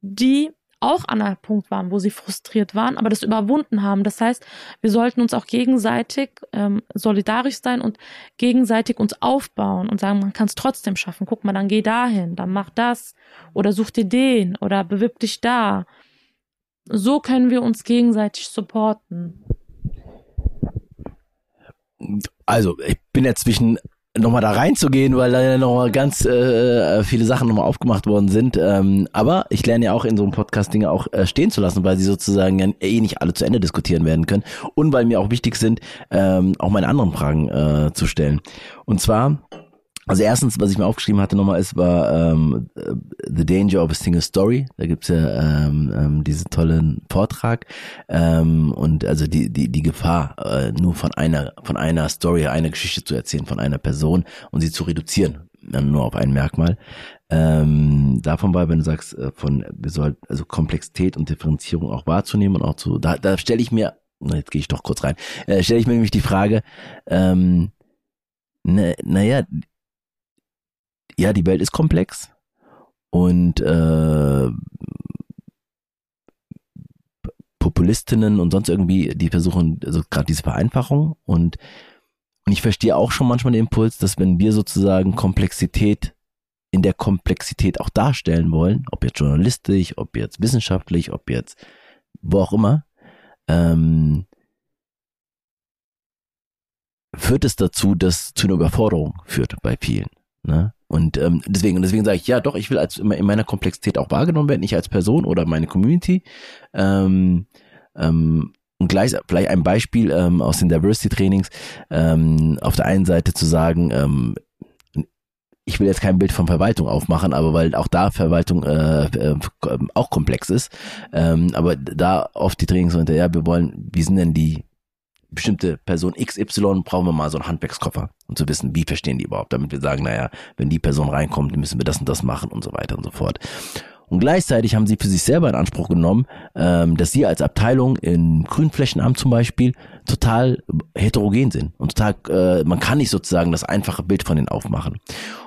B: die auch an einem Punkt waren, wo sie frustriert waren, aber das überwunden haben. Das heißt, wir sollten uns auch gegenseitig ähm, solidarisch sein und gegenseitig uns aufbauen und sagen, man kann es trotzdem schaffen. Guck mal, dann geh dahin, dann mach das oder such dir den oder bewirb dich da. So können wir uns gegenseitig supporten.
A: Also, ich bin ja zwischen nochmal da reinzugehen, weil da ja noch ganz äh, viele Sachen nochmal aufgemacht worden sind. Ähm, aber ich lerne ja auch in so einem Podcast Dinge auch äh, stehen zu lassen, weil sie sozusagen ja eh nicht alle zu Ende diskutieren werden können und weil mir auch wichtig sind, ähm, auch meine anderen Fragen äh, zu stellen. Und zwar also erstens, was ich mir aufgeschrieben hatte nochmal ist, war ähm, The Danger of a Single Story. Da gibt's ja ähm, ähm, diesen tollen Vortrag ähm, und also die die die Gefahr äh, nur von einer von einer Story, einer Geschichte zu erzählen, von einer Person und sie zu reduzieren nur auf ein Merkmal. Ähm, davon war, wenn du sagst, äh, von wir sollten also Komplexität und Differenzierung auch wahrzunehmen und auch zu, da, da stelle ich mir, na, jetzt gehe ich doch kurz rein, äh, stelle ich mir nämlich die Frage, ähm, naja, na ja, die Welt ist komplex und äh, Populistinnen und sonst irgendwie, die versuchen also gerade diese Vereinfachung und und ich verstehe auch schon manchmal den Impuls, dass wenn wir sozusagen Komplexität in der Komplexität auch darstellen wollen, ob jetzt journalistisch, ob jetzt wissenschaftlich, ob jetzt wo auch immer, ähm, führt es dazu, dass zu einer Überforderung führt bei vielen. Ne? Und ähm, deswegen, deswegen sage ich, ja doch, ich will als in meiner Komplexität auch wahrgenommen werden, ich als Person oder meine Community. Ähm, ähm, und gleich vielleicht ein Beispiel ähm, aus den Diversity-Trainings, ähm, auf der einen Seite zu sagen, ähm, ich will jetzt kein Bild von Verwaltung aufmachen, aber weil auch da Verwaltung äh, äh, auch komplex ist, ähm, aber da oft die Trainings sind, ja, wir wollen, wie sind denn die bestimmte Person XY brauchen wir mal so einen Handwerkskoffer und zu wissen, wie verstehen die überhaupt, damit wir sagen, naja, wenn die Person reinkommt, müssen wir das und das machen und so weiter und so fort. Und gleichzeitig haben sie für sich selber in Anspruch genommen, ähm, dass sie als Abteilung in Grünflächenamt zum Beispiel total heterogen sind und total, äh, man kann nicht sozusagen das einfache Bild von denen aufmachen.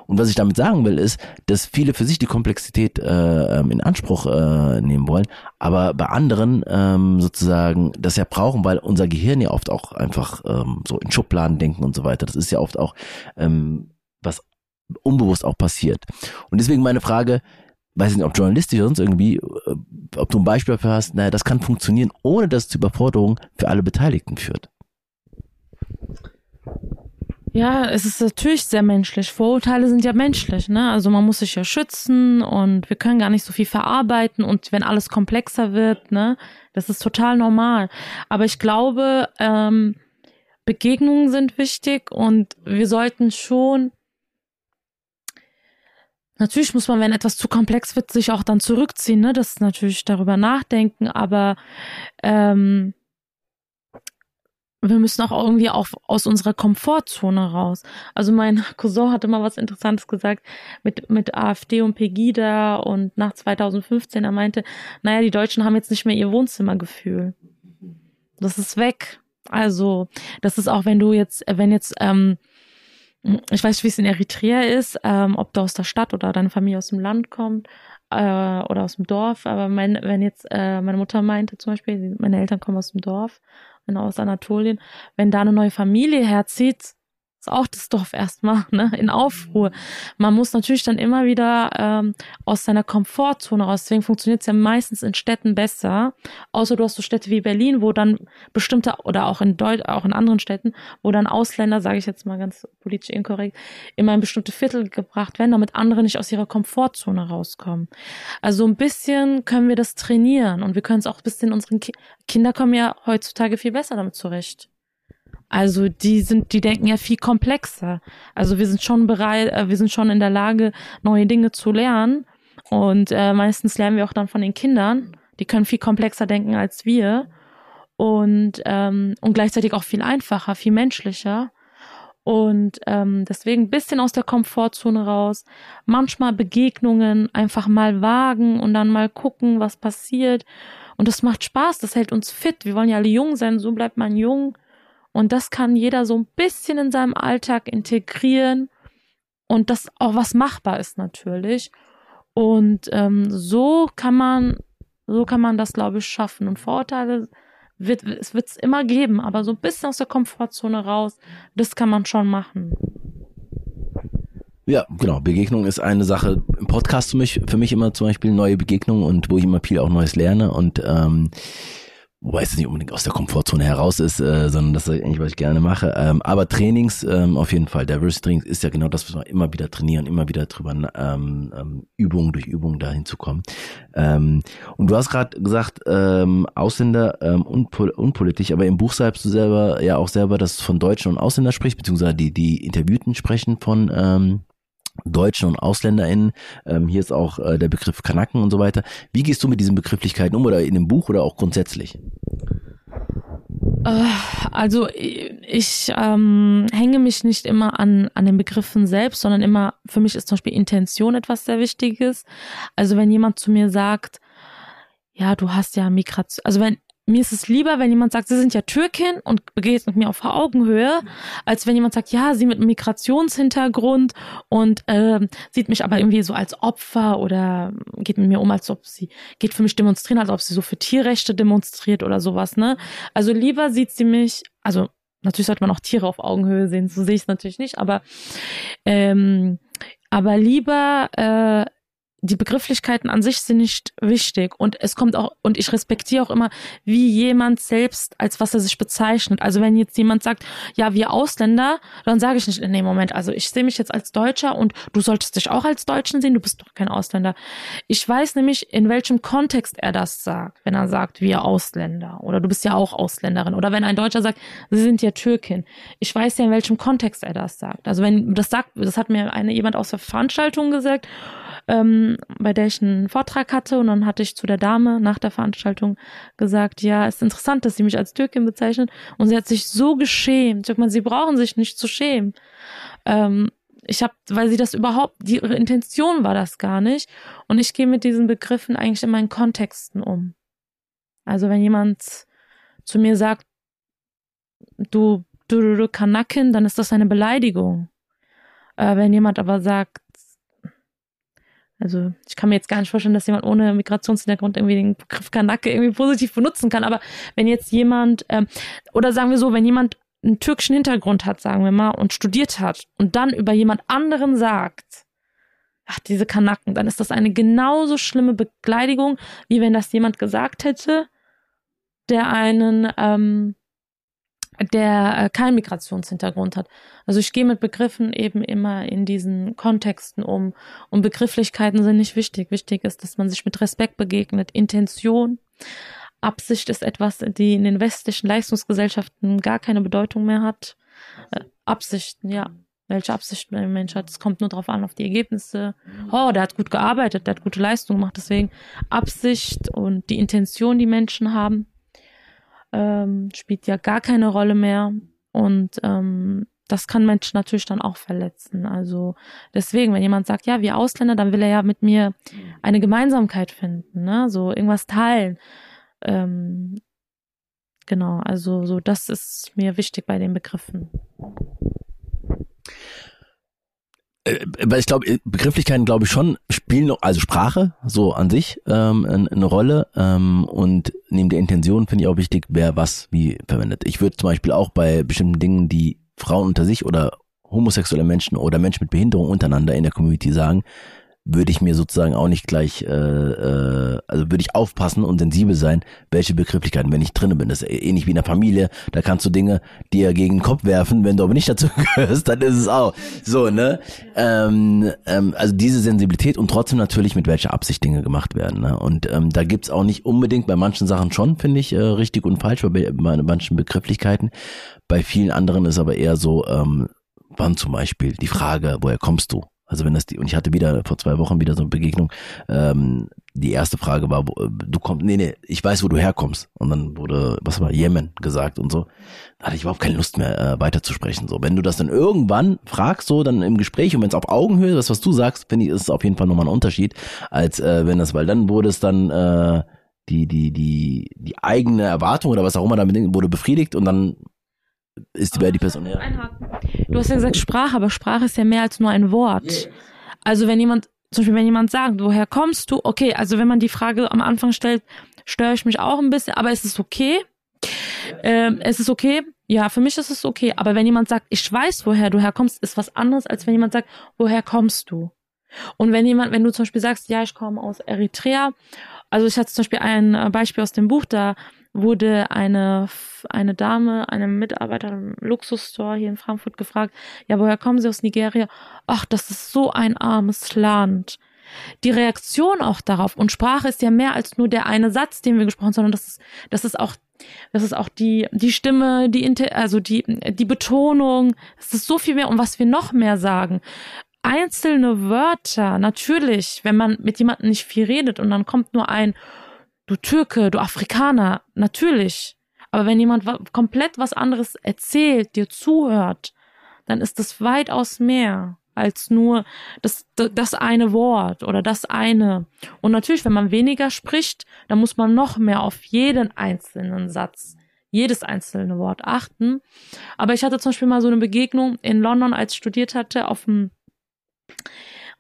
A: Und was ich damit sagen will, ist, dass viele für sich die Komplexität äh, ähm, in Anspruch äh, nehmen wollen, aber bei anderen ähm, sozusagen das ja brauchen, weil unser Gehirn ja oft auch einfach ähm, so in Schubladen denken und so weiter. Das ist ja oft auch ähm, was unbewusst auch passiert. Und deswegen meine Frage, weiß nicht, ob journalistisch oder sonst irgendwie, äh, ob du ein Beispiel dafür hast, naja, das kann funktionieren, ohne dass es zu Überforderung für alle Beteiligten führt.
B: Ja, es ist natürlich sehr menschlich. Vorurteile sind ja menschlich, ne? Also man muss sich ja schützen und wir können gar nicht so viel verarbeiten und wenn alles komplexer wird, ne, das ist total normal. Aber ich glaube, ähm, Begegnungen sind wichtig und wir sollten schon Natürlich muss man, wenn etwas zu komplex wird, sich auch dann zurückziehen, ne? Das natürlich darüber nachdenken, aber ähm, wir müssen auch irgendwie auch aus unserer Komfortzone raus. Also mein <laughs> Cousin hatte mal was Interessantes gesagt mit, mit AfD und Pegida und nach 2015, er meinte, naja, die Deutschen haben jetzt nicht mehr ihr Wohnzimmergefühl. Das ist weg. Also, das ist auch, wenn du jetzt, wenn jetzt, ähm, ich weiß nicht, wie es in Eritrea ist, ähm, ob du aus der Stadt oder deine Familie aus dem Land kommt äh, oder aus dem Dorf. Aber mein, wenn jetzt äh, meine Mutter meinte zum Beispiel, meine Eltern kommen aus dem Dorf, aus Anatolien, wenn da eine neue Familie herzieht, auch das Dorf erstmal ne, in Aufruhr. Man muss natürlich dann immer wieder ähm, aus seiner Komfortzone raus. Deswegen funktioniert es ja meistens in Städten besser. Außer du hast so Städte wie Berlin, wo dann bestimmte oder auch in Deut auch in anderen Städten, wo dann Ausländer, sage ich jetzt mal ganz politisch inkorrekt, immer in bestimmte Viertel gebracht werden, damit andere nicht aus ihrer Komfortzone rauskommen. Also ein bisschen können wir das trainieren und wir können es auch ein bisschen unseren Ki Kinder kommen ja heutzutage viel besser damit zurecht. Also die sind, die denken ja viel komplexer. Also wir sind schon bereit, äh, wir sind schon in der Lage, neue Dinge zu lernen. Und äh, meistens lernen wir auch dann von den Kindern. Die können viel komplexer denken als wir. Und, ähm, und gleichzeitig auch viel einfacher, viel menschlicher. Und ähm, deswegen ein bisschen aus der Komfortzone raus. Manchmal Begegnungen einfach mal wagen und dann mal gucken, was passiert. Und das macht Spaß, das hält uns fit. Wir wollen ja alle jung sein, so bleibt man jung. Und das kann jeder so ein bisschen in seinem Alltag integrieren und das auch was machbar ist natürlich. Und ähm, so kann man, so kann man das, glaube ich, schaffen. Und Vorurteile wird es wird's immer geben, aber so ein bisschen aus der Komfortzone raus, das kann man schon machen.
A: Ja, genau. Begegnung ist eine Sache im Podcast für mich, für mich immer zum Beispiel neue Begegnungen und wo ich immer viel auch Neues lerne und ähm, wobei es nicht unbedingt aus der Komfortzone heraus ist, äh, sondern das ist eigentlich, was ich gerne mache. Ähm, aber Trainings ähm, auf jeden Fall, Diversity Trainings ist ja genau das, was wir immer wieder trainieren, immer wieder drüber ähm, ähm, Übung durch Übung dahin zu kommen. Ähm, und du hast gerade gesagt, ähm, Ausländer ähm, unpol unpolitisch, aber im Buch sagst du selber ja auch selber, dass von Deutschen und Ausländer spricht, beziehungsweise die, die Interviewten sprechen von ähm, Deutschen und AusländerInnen. Ähm, hier ist auch äh, der Begriff Kanaken und so weiter. Wie gehst du mit diesen Begrifflichkeiten um oder in dem Buch oder auch grundsätzlich?
B: Äh, also ich ähm, hänge mich nicht immer an, an den Begriffen selbst, sondern immer, für mich ist zum Beispiel Intention etwas sehr Wichtiges. Also wenn jemand zu mir sagt, ja, du hast ja Migration, also wenn mir ist es lieber, wenn jemand sagt, sie sind ja Türkin und begeht mit mir auf Augenhöhe, als wenn jemand sagt, ja, sie mit Migrationshintergrund und äh, sieht mich aber irgendwie so als Opfer oder geht mit mir um, als ob sie geht für mich demonstrieren, als ob sie so für Tierrechte demonstriert oder sowas, ne? Also lieber sieht sie mich, also natürlich sollte man auch Tiere auf Augenhöhe sehen, so sehe ich es natürlich nicht, aber ähm, aber lieber äh, die Begrifflichkeiten an sich sind nicht wichtig und es kommt auch und ich respektiere auch immer, wie jemand selbst als was er sich bezeichnet. Also wenn jetzt jemand sagt, ja, wir Ausländer, dann sage ich nicht, nee, Moment, also ich sehe mich jetzt als Deutscher und du solltest dich auch als Deutschen sehen, du bist doch kein Ausländer. Ich weiß nämlich, in welchem Kontext er das sagt, wenn er sagt, wir Ausländer oder du bist ja auch Ausländerin oder wenn ein Deutscher sagt, sie sind ja Türkin. Ich weiß ja, in welchem Kontext er das sagt. Also wenn das sagt, das hat mir eine jemand aus der Veranstaltung gesagt ähm, bei der ich einen Vortrag hatte und dann hatte ich zu der Dame nach der Veranstaltung gesagt, ja, ist interessant, dass sie mich als Türkin bezeichnet und sie hat sich so geschämt. Ich sag mal, sie brauchen sich nicht zu schämen. Ähm, ich habe, weil sie das überhaupt, die, ihre Intention war das gar nicht und ich gehe mit diesen Begriffen eigentlich in meinen Kontexten um. Also wenn jemand zu mir sagt, du, du, du, du Kanakin, dann ist das eine Beleidigung. Äh, wenn jemand aber sagt, also ich kann mir jetzt gar nicht vorstellen, dass jemand ohne Migrationshintergrund irgendwie den Begriff Kanake irgendwie positiv benutzen kann. Aber wenn jetzt jemand, ähm, oder sagen wir so, wenn jemand einen türkischen Hintergrund hat, sagen wir mal, und studiert hat und dann über jemand anderen sagt, ach, diese Kanaken, dann ist das eine genauso schlimme Beleidigung, wie wenn das jemand gesagt hätte, der einen ähm, der äh, keinen Migrationshintergrund hat. Also ich gehe mit Begriffen eben immer in diesen Kontexten um. Und Begrifflichkeiten sind nicht wichtig. Wichtig ist, dass man sich mit Respekt begegnet. Intention, Absicht ist etwas, die in den westlichen Leistungsgesellschaften gar keine Bedeutung mehr hat. Äh, Absichten, ja. Welche Absichten der Mensch hat, es kommt nur darauf an, auf die Ergebnisse. Oh, der hat gut gearbeitet, der hat gute Leistung gemacht. Deswegen Absicht und die Intention, die Menschen haben ähm, spielt ja gar keine Rolle mehr. Und ähm, das kann Menschen natürlich dann auch verletzen. Also deswegen, wenn jemand sagt, ja, wir Ausländer, dann will er ja mit mir eine Gemeinsamkeit finden, ne? So irgendwas teilen. Ähm, genau, also so das ist mir wichtig bei den Begriffen.
A: Äh, weil ich glaube, äh, Begrifflichkeiten glaube ich schon spielen noch, also Sprache so an sich ähm, eine Rolle ähm, und neben der Intention finde ich auch wichtig, wer was wie verwendet. Ich würde zum Beispiel auch bei bestimmten Dingen, die Frauen unter sich oder homosexuelle Menschen oder Menschen mit Behinderung untereinander in der Community sagen, würde ich mir sozusagen auch nicht gleich, äh, äh, also würde ich aufpassen und sensibel sein, welche Begrifflichkeiten, wenn ich drinne bin. Das ist ähnlich wie in der Familie, da kannst du Dinge dir gegen den Kopf werfen, wenn du aber nicht dazu <laughs> gehörst, dann ist es auch so, ne? Ähm, ähm, also diese Sensibilität und trotzdem natürlich mit welcher Absicht Dinge gemacht werden. Ne? Und ähm, da gibt's auch nicht unbedingt bei manchen Sachen schon, finde ich, äh, richtig und falsch, bei, bei manchen Begrifflichkeiten. Bei vielen anderen ist aber eher so, ähm, wann zum Beispiel die Frage, woher kommst du? Also wenn das die, und ich hatte wieder vor zwei Wochen wieder so eine Begegnung, ähm, die erste Frage war, wo, du kommst, nee, nee, ich weiß, wo du herkommst. Und dann wurde, was war, Yemen gesagt und so. Da hatte ich überhaupt keine Lust mehr, äh, weiterzusprechen. So, wenn du das dann irgendwann fragst, so dann im Gespräch und wenn es auf Augenhöhe ist, was du sagst, finde ich, ist es auf jeden Fall nochmal ein Unterschied, als äh, wenn das, weil dann wurde es dann äh, die, die, die, die eigene Erwartung oder was auch immer damit wurde befriedigt und dann ist die, die Person, ja.
B: Du hast ja gesagt Sprache, aber Sprache ist ja mehr als nur ein Wort. Also wenn jemand, zum Beispiel wenn jemand sagt, woher kommst du? Okay, also wenn man die Frage am Anfang stellt, störe ich mich auch ein bisschen, aber es ist okay. Ähm, es ist okay. Ja, für mich ist es okay. Aber wenn jemand sagt, ich weiß, woher du herkommst, ist was anderes, als wenn jemand sagt, woher kommst du? Und wenn jemand, wenn du zum Beispiel sagst, ja, ich komme aus Eritrea, also ich hatte zum Beispiel ein äh, Beispiel aus dem Buch, da wurde eine, eine Dame, eine Mitarbeiterin im Luxusstore hier in Frankfurt gefragt, ja, woher kommen Sie aus Nigeria? Ach, das ist so ein armes Land. Die Reaktion auch darauf und Sprache ist ja mehr als nur der eine Satz, den wir gesprochen haben, sondern das ist, das ist auch, das ist auch die, die Stimme, die, also die, die Betonung. Es ist so viel mehr und was wir noch mehr sagen einzelne Wörter, natürlich, wenn man mit jemandem nicht viel redet und dann kommt nur ein du Türke, du Afrikaner, natürlich. Aber wenn jemand komplett was anderes erzählt, dir zuhört, dann ist das weitaus mehr als nur das, das eine Wort oder das eine. Und natürlich, wenn man weniger spricht, dann muss man noch mehr auf jeden einzelnen Satz, jedes einzelne Wort achten. Aber ich hatte zum Beispiel mal so eine Begegnung in London, als ich studiert hatte, auf dem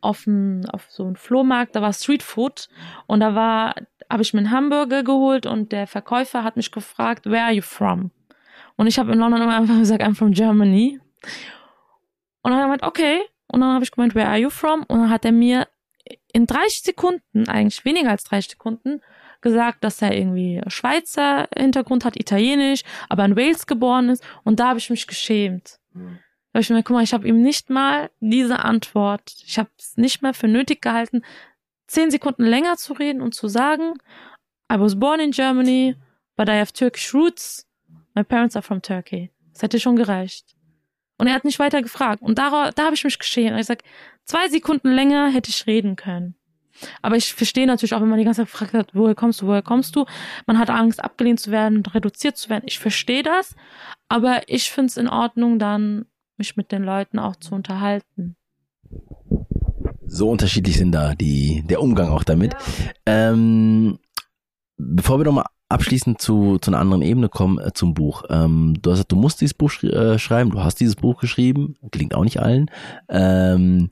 B: auf, ein, auf so einem Flohmarkt, da war Streetfood und da war, habe ich mir einen Hamburger geholt und der Verkäufer hat mich gefragt, where are you from? Und ich habe in London immer <laughs> einfach gesagt, I'm from Germany. Und dann hat er gemeint, okay. Und dann habe ich gemeint, where are you from? Und dann hat er mir in 30 Sekunden, eigentlich weniger als 30 Sekunden, gesagt, dass er irgendwie Schweizer Hintergrund hat, Italienisch, aber in Wales geboren ist. Und da habe ich mich geschämt. Mhm habe ich mir, guck mal, ich habe ihm nicht mal diese Antwort, ich habe es nicht mehr für nötig gehalten, zehn Sekunden länger zu reden und zu sagen, I was born in Germany, but I have Turkish roots. My parents are from Turkey. Das hätte schon gereicht. Und er hat nicht weiter gefragt. Und da, da habe ich mich geschehen. Ich sag, zwei Sekunden länger hätte ich reden können. Aber ich verstehe natürlich auch, wenn man die ganze Zeit gefragt hat, woher kommst du, woher kommst du? Man hat Angst, abgelehnt zu werden, reduziert zu werden. Ich verstehe das. Aber ich finde es in Ordnung, dann mich mit den Leuten auch zu unterhalten.
A: So unterschiedlich sind da die, der Umgang auch damit. Ja. Ähm, bevor wir nochmal abschließend zu, zu einer anderen Ebene kommen, äh, zum Buch. Ähm, du hast gesagt, du musst dieses Buch sch äh, schreiben, du hast dieses Buch geschrieben, klingt auch nicht allen. Ähm,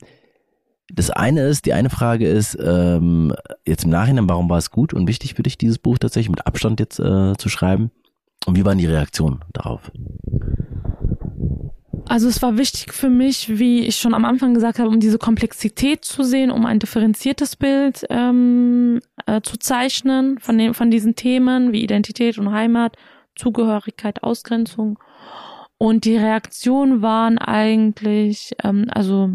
A: das eine ist, die eine Frage ist, ähm, jetzt im Nachhinein, warum war es gut und wichtig für dich, dieses Buch tatsächlich mit Abstand jetzt äh, zu schreiben? Und wie waren die Reaktionen darauf?
B: Also es war wichtig für mich, wie ich schon am Anfang gesagt habe, um diese Komplexität zu sehen, um ein differenziertes Bild ähm, äh, zu zeichnen von, dem, von diesen Themen wie Identität und Heimat, Zugehörigkeit, Ausgrenzung. Und die Reaktionen waren eigentlich, ähm, also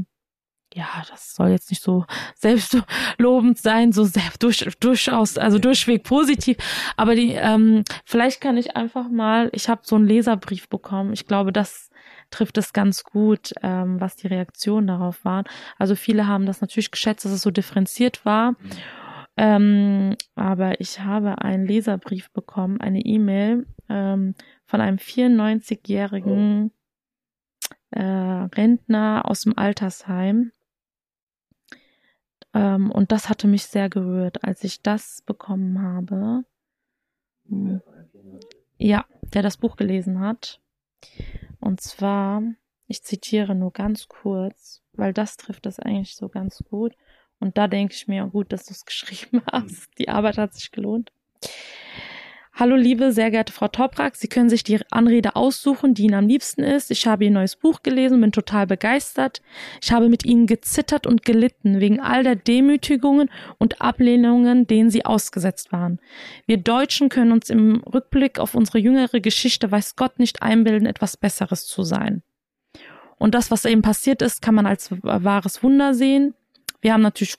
B: ja, das soll jetzt nicht so selbstlobend sein, so sehr, durch, durchaus, also durchweg positiv. Aber die, ähm, vielleicht kann ich einfach mal, ich habe so einen Leserbrief bekommen. Ich glaube, das trifft es ganz gut, ähm, was die Reaktionen darauf waren. Also viele haben das natürlich geschätzt, dass es so differenziert war. Ähm, aber ich habe einen Leserbrief bekommen, eine E-Mail ähm, von einem 94-jährigen äh, Rentner aus dem Altersheim. Ähm, und das hatte mich sehr gerührt, als ich das bekommen habe. Ja, der das Buch gelesen hat. Und zwar, ich zitiere nur ganz kurz, weil das trifft das eigentlich so ganz gut. Und da denke ich mir, gut, dass du es <laughs> geschrieben hast. Die Arbeit hat sich gelohnt. Hallo liebe, sehr geehrte Frau Toprak, Sie können sich die Anrede aussuchen, die Ihnen am liebsten ist. Ich habe Ihr neues Buch gelesen, bin total begeistert. Ich habe mit Ihnen gezittert und gelitten wegen all der Demütigungen und Ablehnungen, denen Sie ausgesetzt waren. Wir Deutschen können uns im Rückblick auf unsere jüngere Geschichte, weiß Gott, nicht einbilden, etwas Besseres zu sein. Und das, was eben passiert ist, kann man als wahres Wunder sehen. Wir haben natürlich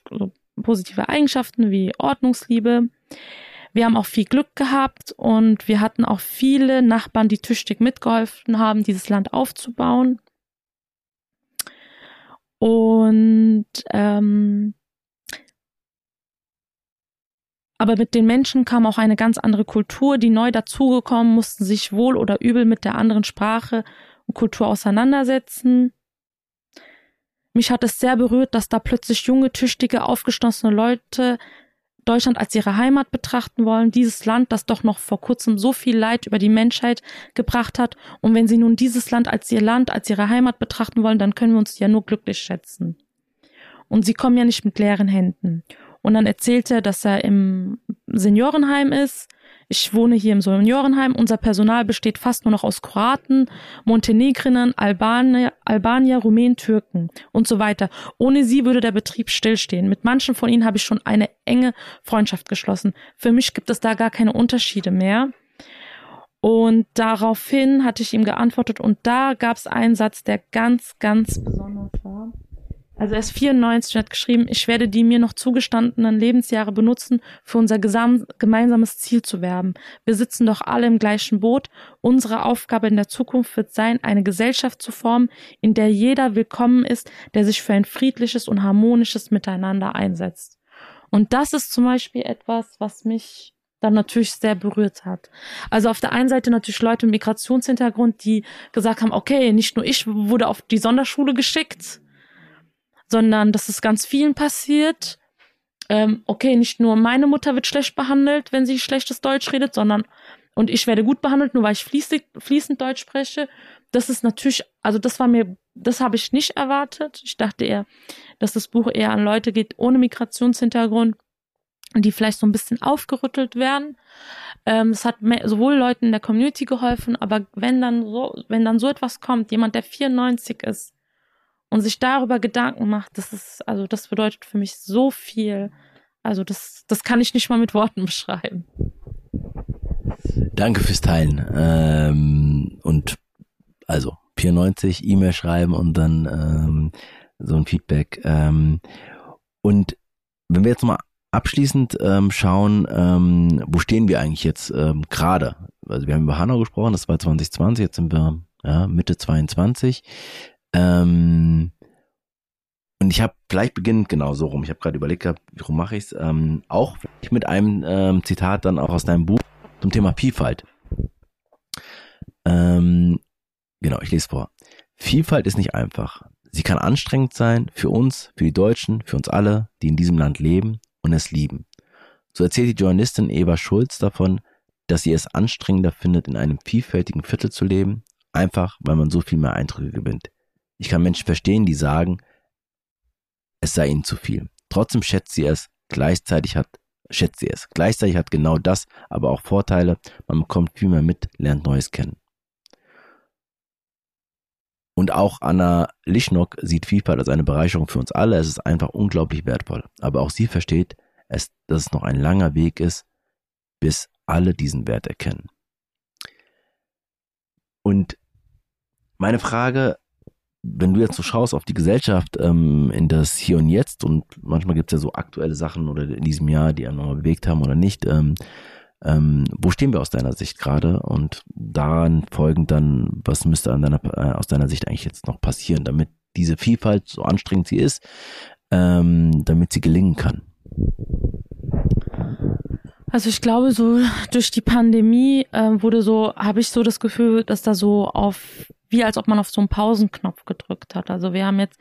B: positive Eigenschaften wie Ordnungsliebe. Wir haben auch viel Glück gehabt und wir hatten auch viele Nachbarn, die tüchtig mitgeholfen haben, dieses Land aufzubauen. Und ähm, aber mit den Menschen kam auch eine ganz andere Kultur, die neu dazugekommen, mussten sich wohl oder übel mit der anderen Sprache und Kultur auseinandersetzen. Mich hat es sehr berührt, dass da plötzlich junge, tüchtige, aufgeschlossene Leute Deutschland als ihre Heimat betrachten wollen, dieses Land, das doch noch vor kurzem so viel Leid über die Menschheit gebracht hat. Und wenn sie nun dieses Land als ihr Land, als ihre Heimat betrachten wollen, dann können wir uns ja nur glücklich schätzen. Und sie kommen ja nicht mit leeren Händen. Und dann erzählt er, dass er im Seniorenheim ist, ich wohne hier im Seniorenheim. Unser Personal besteht fast nur noch aus Kroaten, Montenegrinern, Albanier, Albanier, Rumänen, Türken und so weiter. Ohne sie würde der Betrieb stillstehen. Mit manchen von ihnen habe ich schon eine enge Freundschaft geschlossen. Für mich gibt es da gar keine Unterschiede mehr. Und daraufhin hatte ich ihm geantwortet und da gab es einen Satz, der ganz, ganz besonders war. Also er ist 94 und hat geschrieben, ich werde die mir noch zugestandenen Lebensjahre benutzen, für unser gemeinsames Ziel zu werben. Wir sitzen doch alle im gleichen Boot. Unsere Aufgabe in der Zukunft wird sein, eine Gesellschaft zu formen, in der jeder willkommen ist, der sich für ein friedliches und harmonisches Miteinander einsetzt. Und das ist zum Beispiel etwas, was mich dann natürlich sehr berührt hat. Also auf der einen Seite natürlich Leute mit Migrationshintergrund, die gesagt haben, okay, nicht nur ich wurde auf die Sonderschule geschickt, sondern dass es ganz vielen passiert. Ähm, okay, nicht nur meine Mutter wird schlecht behandelt, wenn sie schlechtes Deutsch redet, sondern und ich werde gut behandelt, nur weil ich fließend, fließend Deutsch spreche. Das ist natürlich, also das war mir, das habe ich nicht erwartet. Ich dachte eher, dass das Buch eher an Leute geht ohne Migrationshintergrund, die vielleicht so ein bisschen aufgerüttelt werden. Ähm, es hat mehr, sowohl Leuten in der Community geholfen, aber wenn dann so, wenn dann so etwas kommt, jemand, der 94 ist, und sich darüber Gedanken macht, das ist, also das bedeutet für mich so viel. Also das, das kann ich nicht mal mit Worten <laughs> beschreiben.
A: Danke fürs Teilen. Ähm, und also 94 E-Mail schreiben und dann ähm, so ein Feedback. Ähm, und wenn wir jetzt mal abschließend ähm, schauen, ähm, wo stehen wir eigentlich jetzt ähm, gerade? Also wir haben über Hanau gesprochen, das war 2020, jetzt sind wir ja, Mitte 22. Ähm, und ich habe gleich beginnend genau so rum. Ich habe gerade überlegt gehabt, wie rum mache ich's? Ähm, auch mit einem ähm, Zitat dann auch aus deinem Buch zum Thema Vielfalt. Ähm, genau, ich lese vor. Vielfalt ist nicht einfach. Sie kann anstrengend sein für uns, für die Deutschen, für uns alle, die in diesem Land leben und es lieben. So erzählt die Journalistin Eva Schulz davon, dass sie es anstrengender findet, in einem vielfältigen Viertel zu leben, einfach weil man so viel mehr Eindrücke gewinnt. Ich kann Menschen verstehen, die sagen, es sei ihnen zu viel. Trotzdem schätzt sie es, gleichzeitig hat, schätzt sie es. Gleichzeitig hat genau das aber auch Vorteile. Man bekommt viel mehr mit, lernt Neues kennen. Und auch Anna Lischnock sieht Vielfalt als eine Bereicherung für uns alle. Es ist einfach unglaublich wertvoll. Aber auch sie versteht, es, dass es noch ein langer Weg ist, bis alle diesen Wert erkennen. Und meine Frage wenn du jetzt so schaust auf die Gesellschaft, ähm, in das Hier und Jetzt und manchmal gibt es ja so aktuelle Sachen oder in diesem Jahr, die einen nochmal bewegt haben oder nicht, ähm, ähm, wo stehen wir aus deiner Sicht gerade und daran folgend dann, was müsste an deiner, äh, aus deiner Sicht eigentlich jetzt noch passieren, damit diese Vielfalt, so anstrengend sie ist, ähm, damit sie gelingen kann?
B: Also ich glaube, so durch die Pandemie äh, wurde so, habe ich so das Gefühl, dass da so auf, wie als ob man auf so einen Pausenknopf gedrückt hat. Also wir haben jetzt,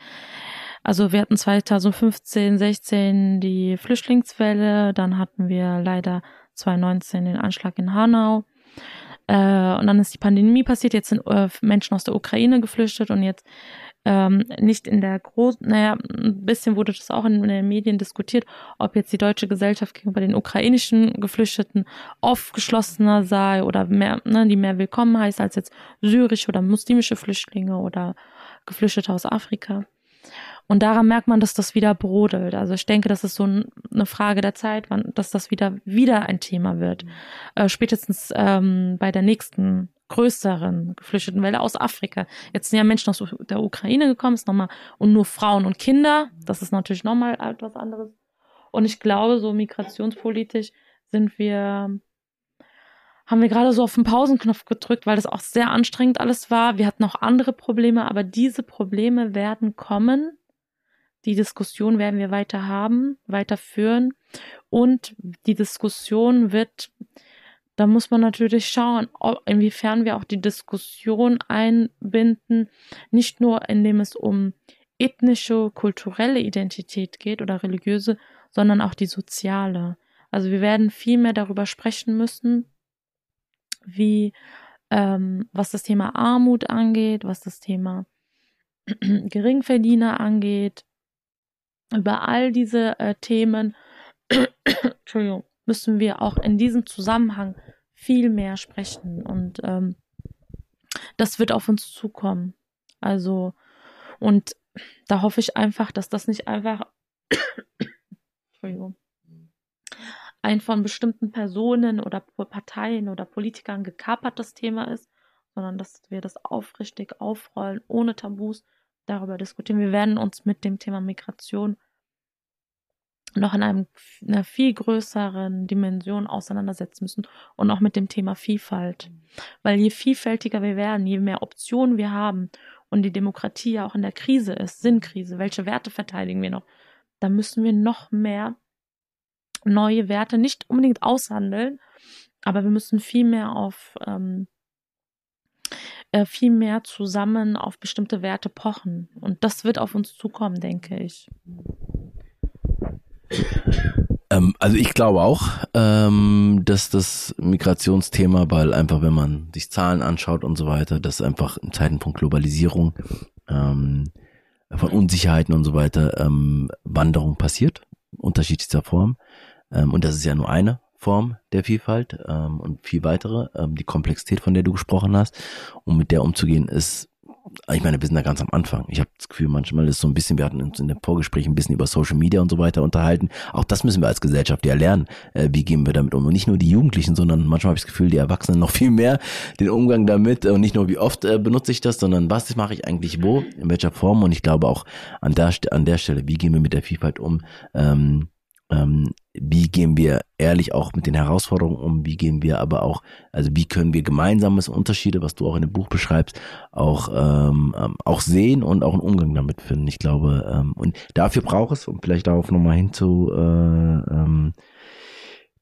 B: also wir hatten 2015, 16 die Flüchtlingswelle, dann hatten wir leider 2019 den Anschlag in Hanau. Äh, und dann ist die Pandemie passiert, jetzt sind äh, Menschen aus der Ukraine geflüchtet und jetzt ähm, nicht in der großen, naja, ein bisschen wurde das auch in, in, den Medien diskutiert, ob jetzt die deutsche Gesellschaft gegenüber den ukrainischen Geflüchteten aufgeschlossener sei oder mehr, ne, die mehr willkommen heißt als jetzt syrische oder muslimische Flüchtlinge oder Geflüchtete aus Afrika. Und daran merkt man, dass das wieder brodelt. Also ich denke, das ist so eine Frage der Zeit, wann, dass das wieder wieder ein Thema wird. Äh, spätestens ähm, bei der nächsten größeren Geflüchtetenwelle aus Afrika. Jetzt sind ja Menschen aus der Ukraine gekommen, ist nochmal, und nur Frauen und Kinder. Das ist natürlich nochmal etwas anderes. Und ich glaube, so migrationspolitisch sind wir, haben wir gerade so auf den Pausenknopf gedrückt, weil das auch sehr anstrengend alles war. Wir hatten auch andere Probleme, aber diese Probleme werden kommen. Die Diskussion werden wir weiter haben, weiter führen. Und die Diskussion wird da muss man natürlich schauen, inwiefern wir auch die Diskussion einbinden, nicht nur indem es um ethnische, kulturelle Identität geht oder religiöse, sondern auch die soziale. Also wir werden viel mehr darüber sprechen müssen, wie ähm, was das Thema Armut angeht, was das Thema <clears throat> Geringverdiener angeht, über all diese äh, Themen. <coughs> Müssen wir auch in diesem Zusammenhang viel mehr sprechen und ähm, das wird auf uns zukommen. Also und da hoffe ich einfach, dass das nicht einfach <coughs> ein von bestimmten Personen oder Parteien oder Politikern gekapertes Thema ist, sondern dass wir das aufrichtig aufrollen, ohne Tabus darüber diskutieren. Wir werden uns mit dem Thema Migration noch in einem, einer viel größeren Dimension auseinandersetzen müssen und auch mit dem Thema Vielfalt. Weil je vielfältiger wir werden, je mehr Optionen wir haben und die Demokratie ja auch in der Krise ist, Sinnkrise, welche Werte verteidigen wir noch, da müssen wir noch mehr neue Werte nicht unbedingt aushandeln, aber wir müssen viel mehr auf ähm, äh, viel mehr zusammen auf bestimmte Werte pochen. Und das wird auf uns zukommen, denke ich.
A: Ähm, also ich glaube auch, ähm, dass das Migrationsthema, weil einfach, wenn man sich Zahlen anschaut und so weiter, dass einfach in Zeiten von Globalisierung, ähm, von Unsicherheiten und so weiter, ähm, Wanderung passiert, unterschiedlichster Form. Ähm, und das ist ja nur eine Form der Vielfalt ähm, und viel weitere, die Komplexität, von der du gesprochen hast. Und mit der umzugehen, ist ich meine, wir sind da ganz am Anfang. Ich habe das Gefühl, manchmal ist so ein bisschen, wir hatten uns in dem Vorgespräch ein bisschen über Social Media und so weiter unterhalten. Auch das müssen wir als Gesellschaft ja lernen. Äh, wie gehen wir damit um? Und nicht nur die Jugendlichen, sondern manchmal habe ich das Gefühl, die Erwachsenen noch viel mehr den Umgang damit. Und nicht nur, wie oft äh, benutze ich das, sondern was mache ich eigentlich wo, in welcher Form. Und ich glaube auch an der, an der Stelle, wie gehen wir mit der Vielfalt um? Ähm, ähm, wie gehen wir ehrlich auch mit den Herausforderungen um, wie gehen wir aber auch, also wie können wir gemeinsames Unterschiede, was du auch in dem Buch beschreibst, auch, ähm, ähm, auch sehen und auch einen Umgang damit finden. Ich glaube, ähm, und dafür braucht es, um vielleicht darauf nochmal hinzu, äh, ähm,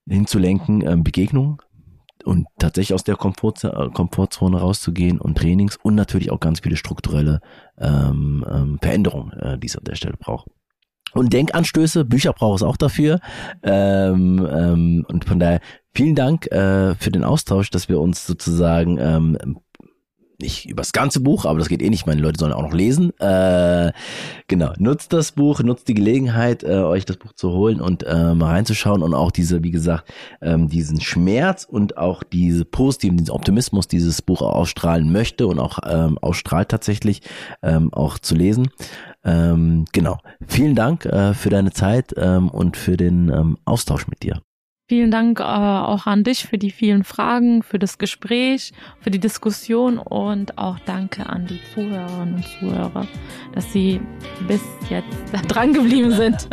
A: hinzulenken, ähm, Begegnungen und tatsächlich aus der Komfortzone, Komfortzone rauszugehen und Trainings und natürlich auch ganz viele strukturelle ähm, ähm, Veränderungen, äh, die es an der Stelle braucht. Und Denkanstöße, Bücher braucht es auch dafür. Ähm, ähm, und von daher vielen Dank äh, für den Austausch, dass wir uns sozusagen ähm, nicht übers ganze Buch, aber das geht eh nicht, meine Leute sollen auch noch lesen. Äh, genau, nutzt das Buch, nutzt die Gelegenheit, äh, euch das Buch zu holen und äh, mal reinzuschauen und auch diese, wie gesagt, ähm, diesen Schmerz und auch diese positiven, diesen Optimismus dieses Buch ausstrahlen möchte und auch ähm, ausstrahlt tatsächlich, ähm, auch zu lesen. Ähm, genau. Vielen Dank äh, für deine Zeit ähm, und für den ähm, Austausch mit dir.
B: Vielen Dank äh, auch an dich für die vielen Fragen, für das Gespräch, für die Diskussion und auch danke an die Zuhörerinnen und Zuhörer, dass sie bis jetzt <laughs> dran geblieben sind.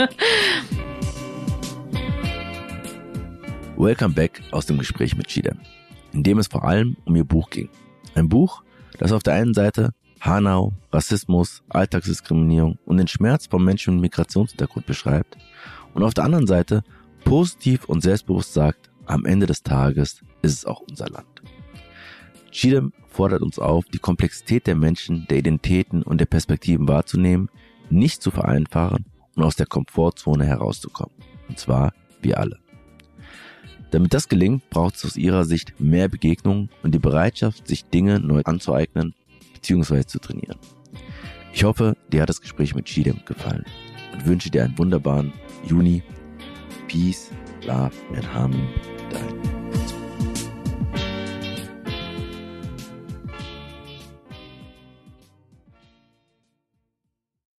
A: Welcome back aus dem Gespräch mit Chidem, in dem es vor allem um ihr Buch ging. Ein Buch, das auf der einen Seite Hanau, Rassismus, Alltagsdiskriminierung und den Schmerz von Menschen mit Migrationshintergrund beschreibt und auf der anderen Seite positiv und selbstbewusst sagt, am Ende des Tages ist es auch unser Land. Cheatham fordert uns auf, die Komplexität der Menschen, der Identitäten und der Perspektiven wahrzunehmen, nicht zu vereinfachen und aus der Komfortzone herauszukommen. Und zwar wir alle. Damit das gelingt, braucht es aus ihrer Sicht mehr Begegnungen und die Bereitschaft, sich Dinge neu anzueignen bzw. zu trainieren. Ich hoffe, dir hat das Gespräch mit Cheatham gefallen und wünsche dir einen wunderbaren Juni. Peace, Love and Harmony. Dein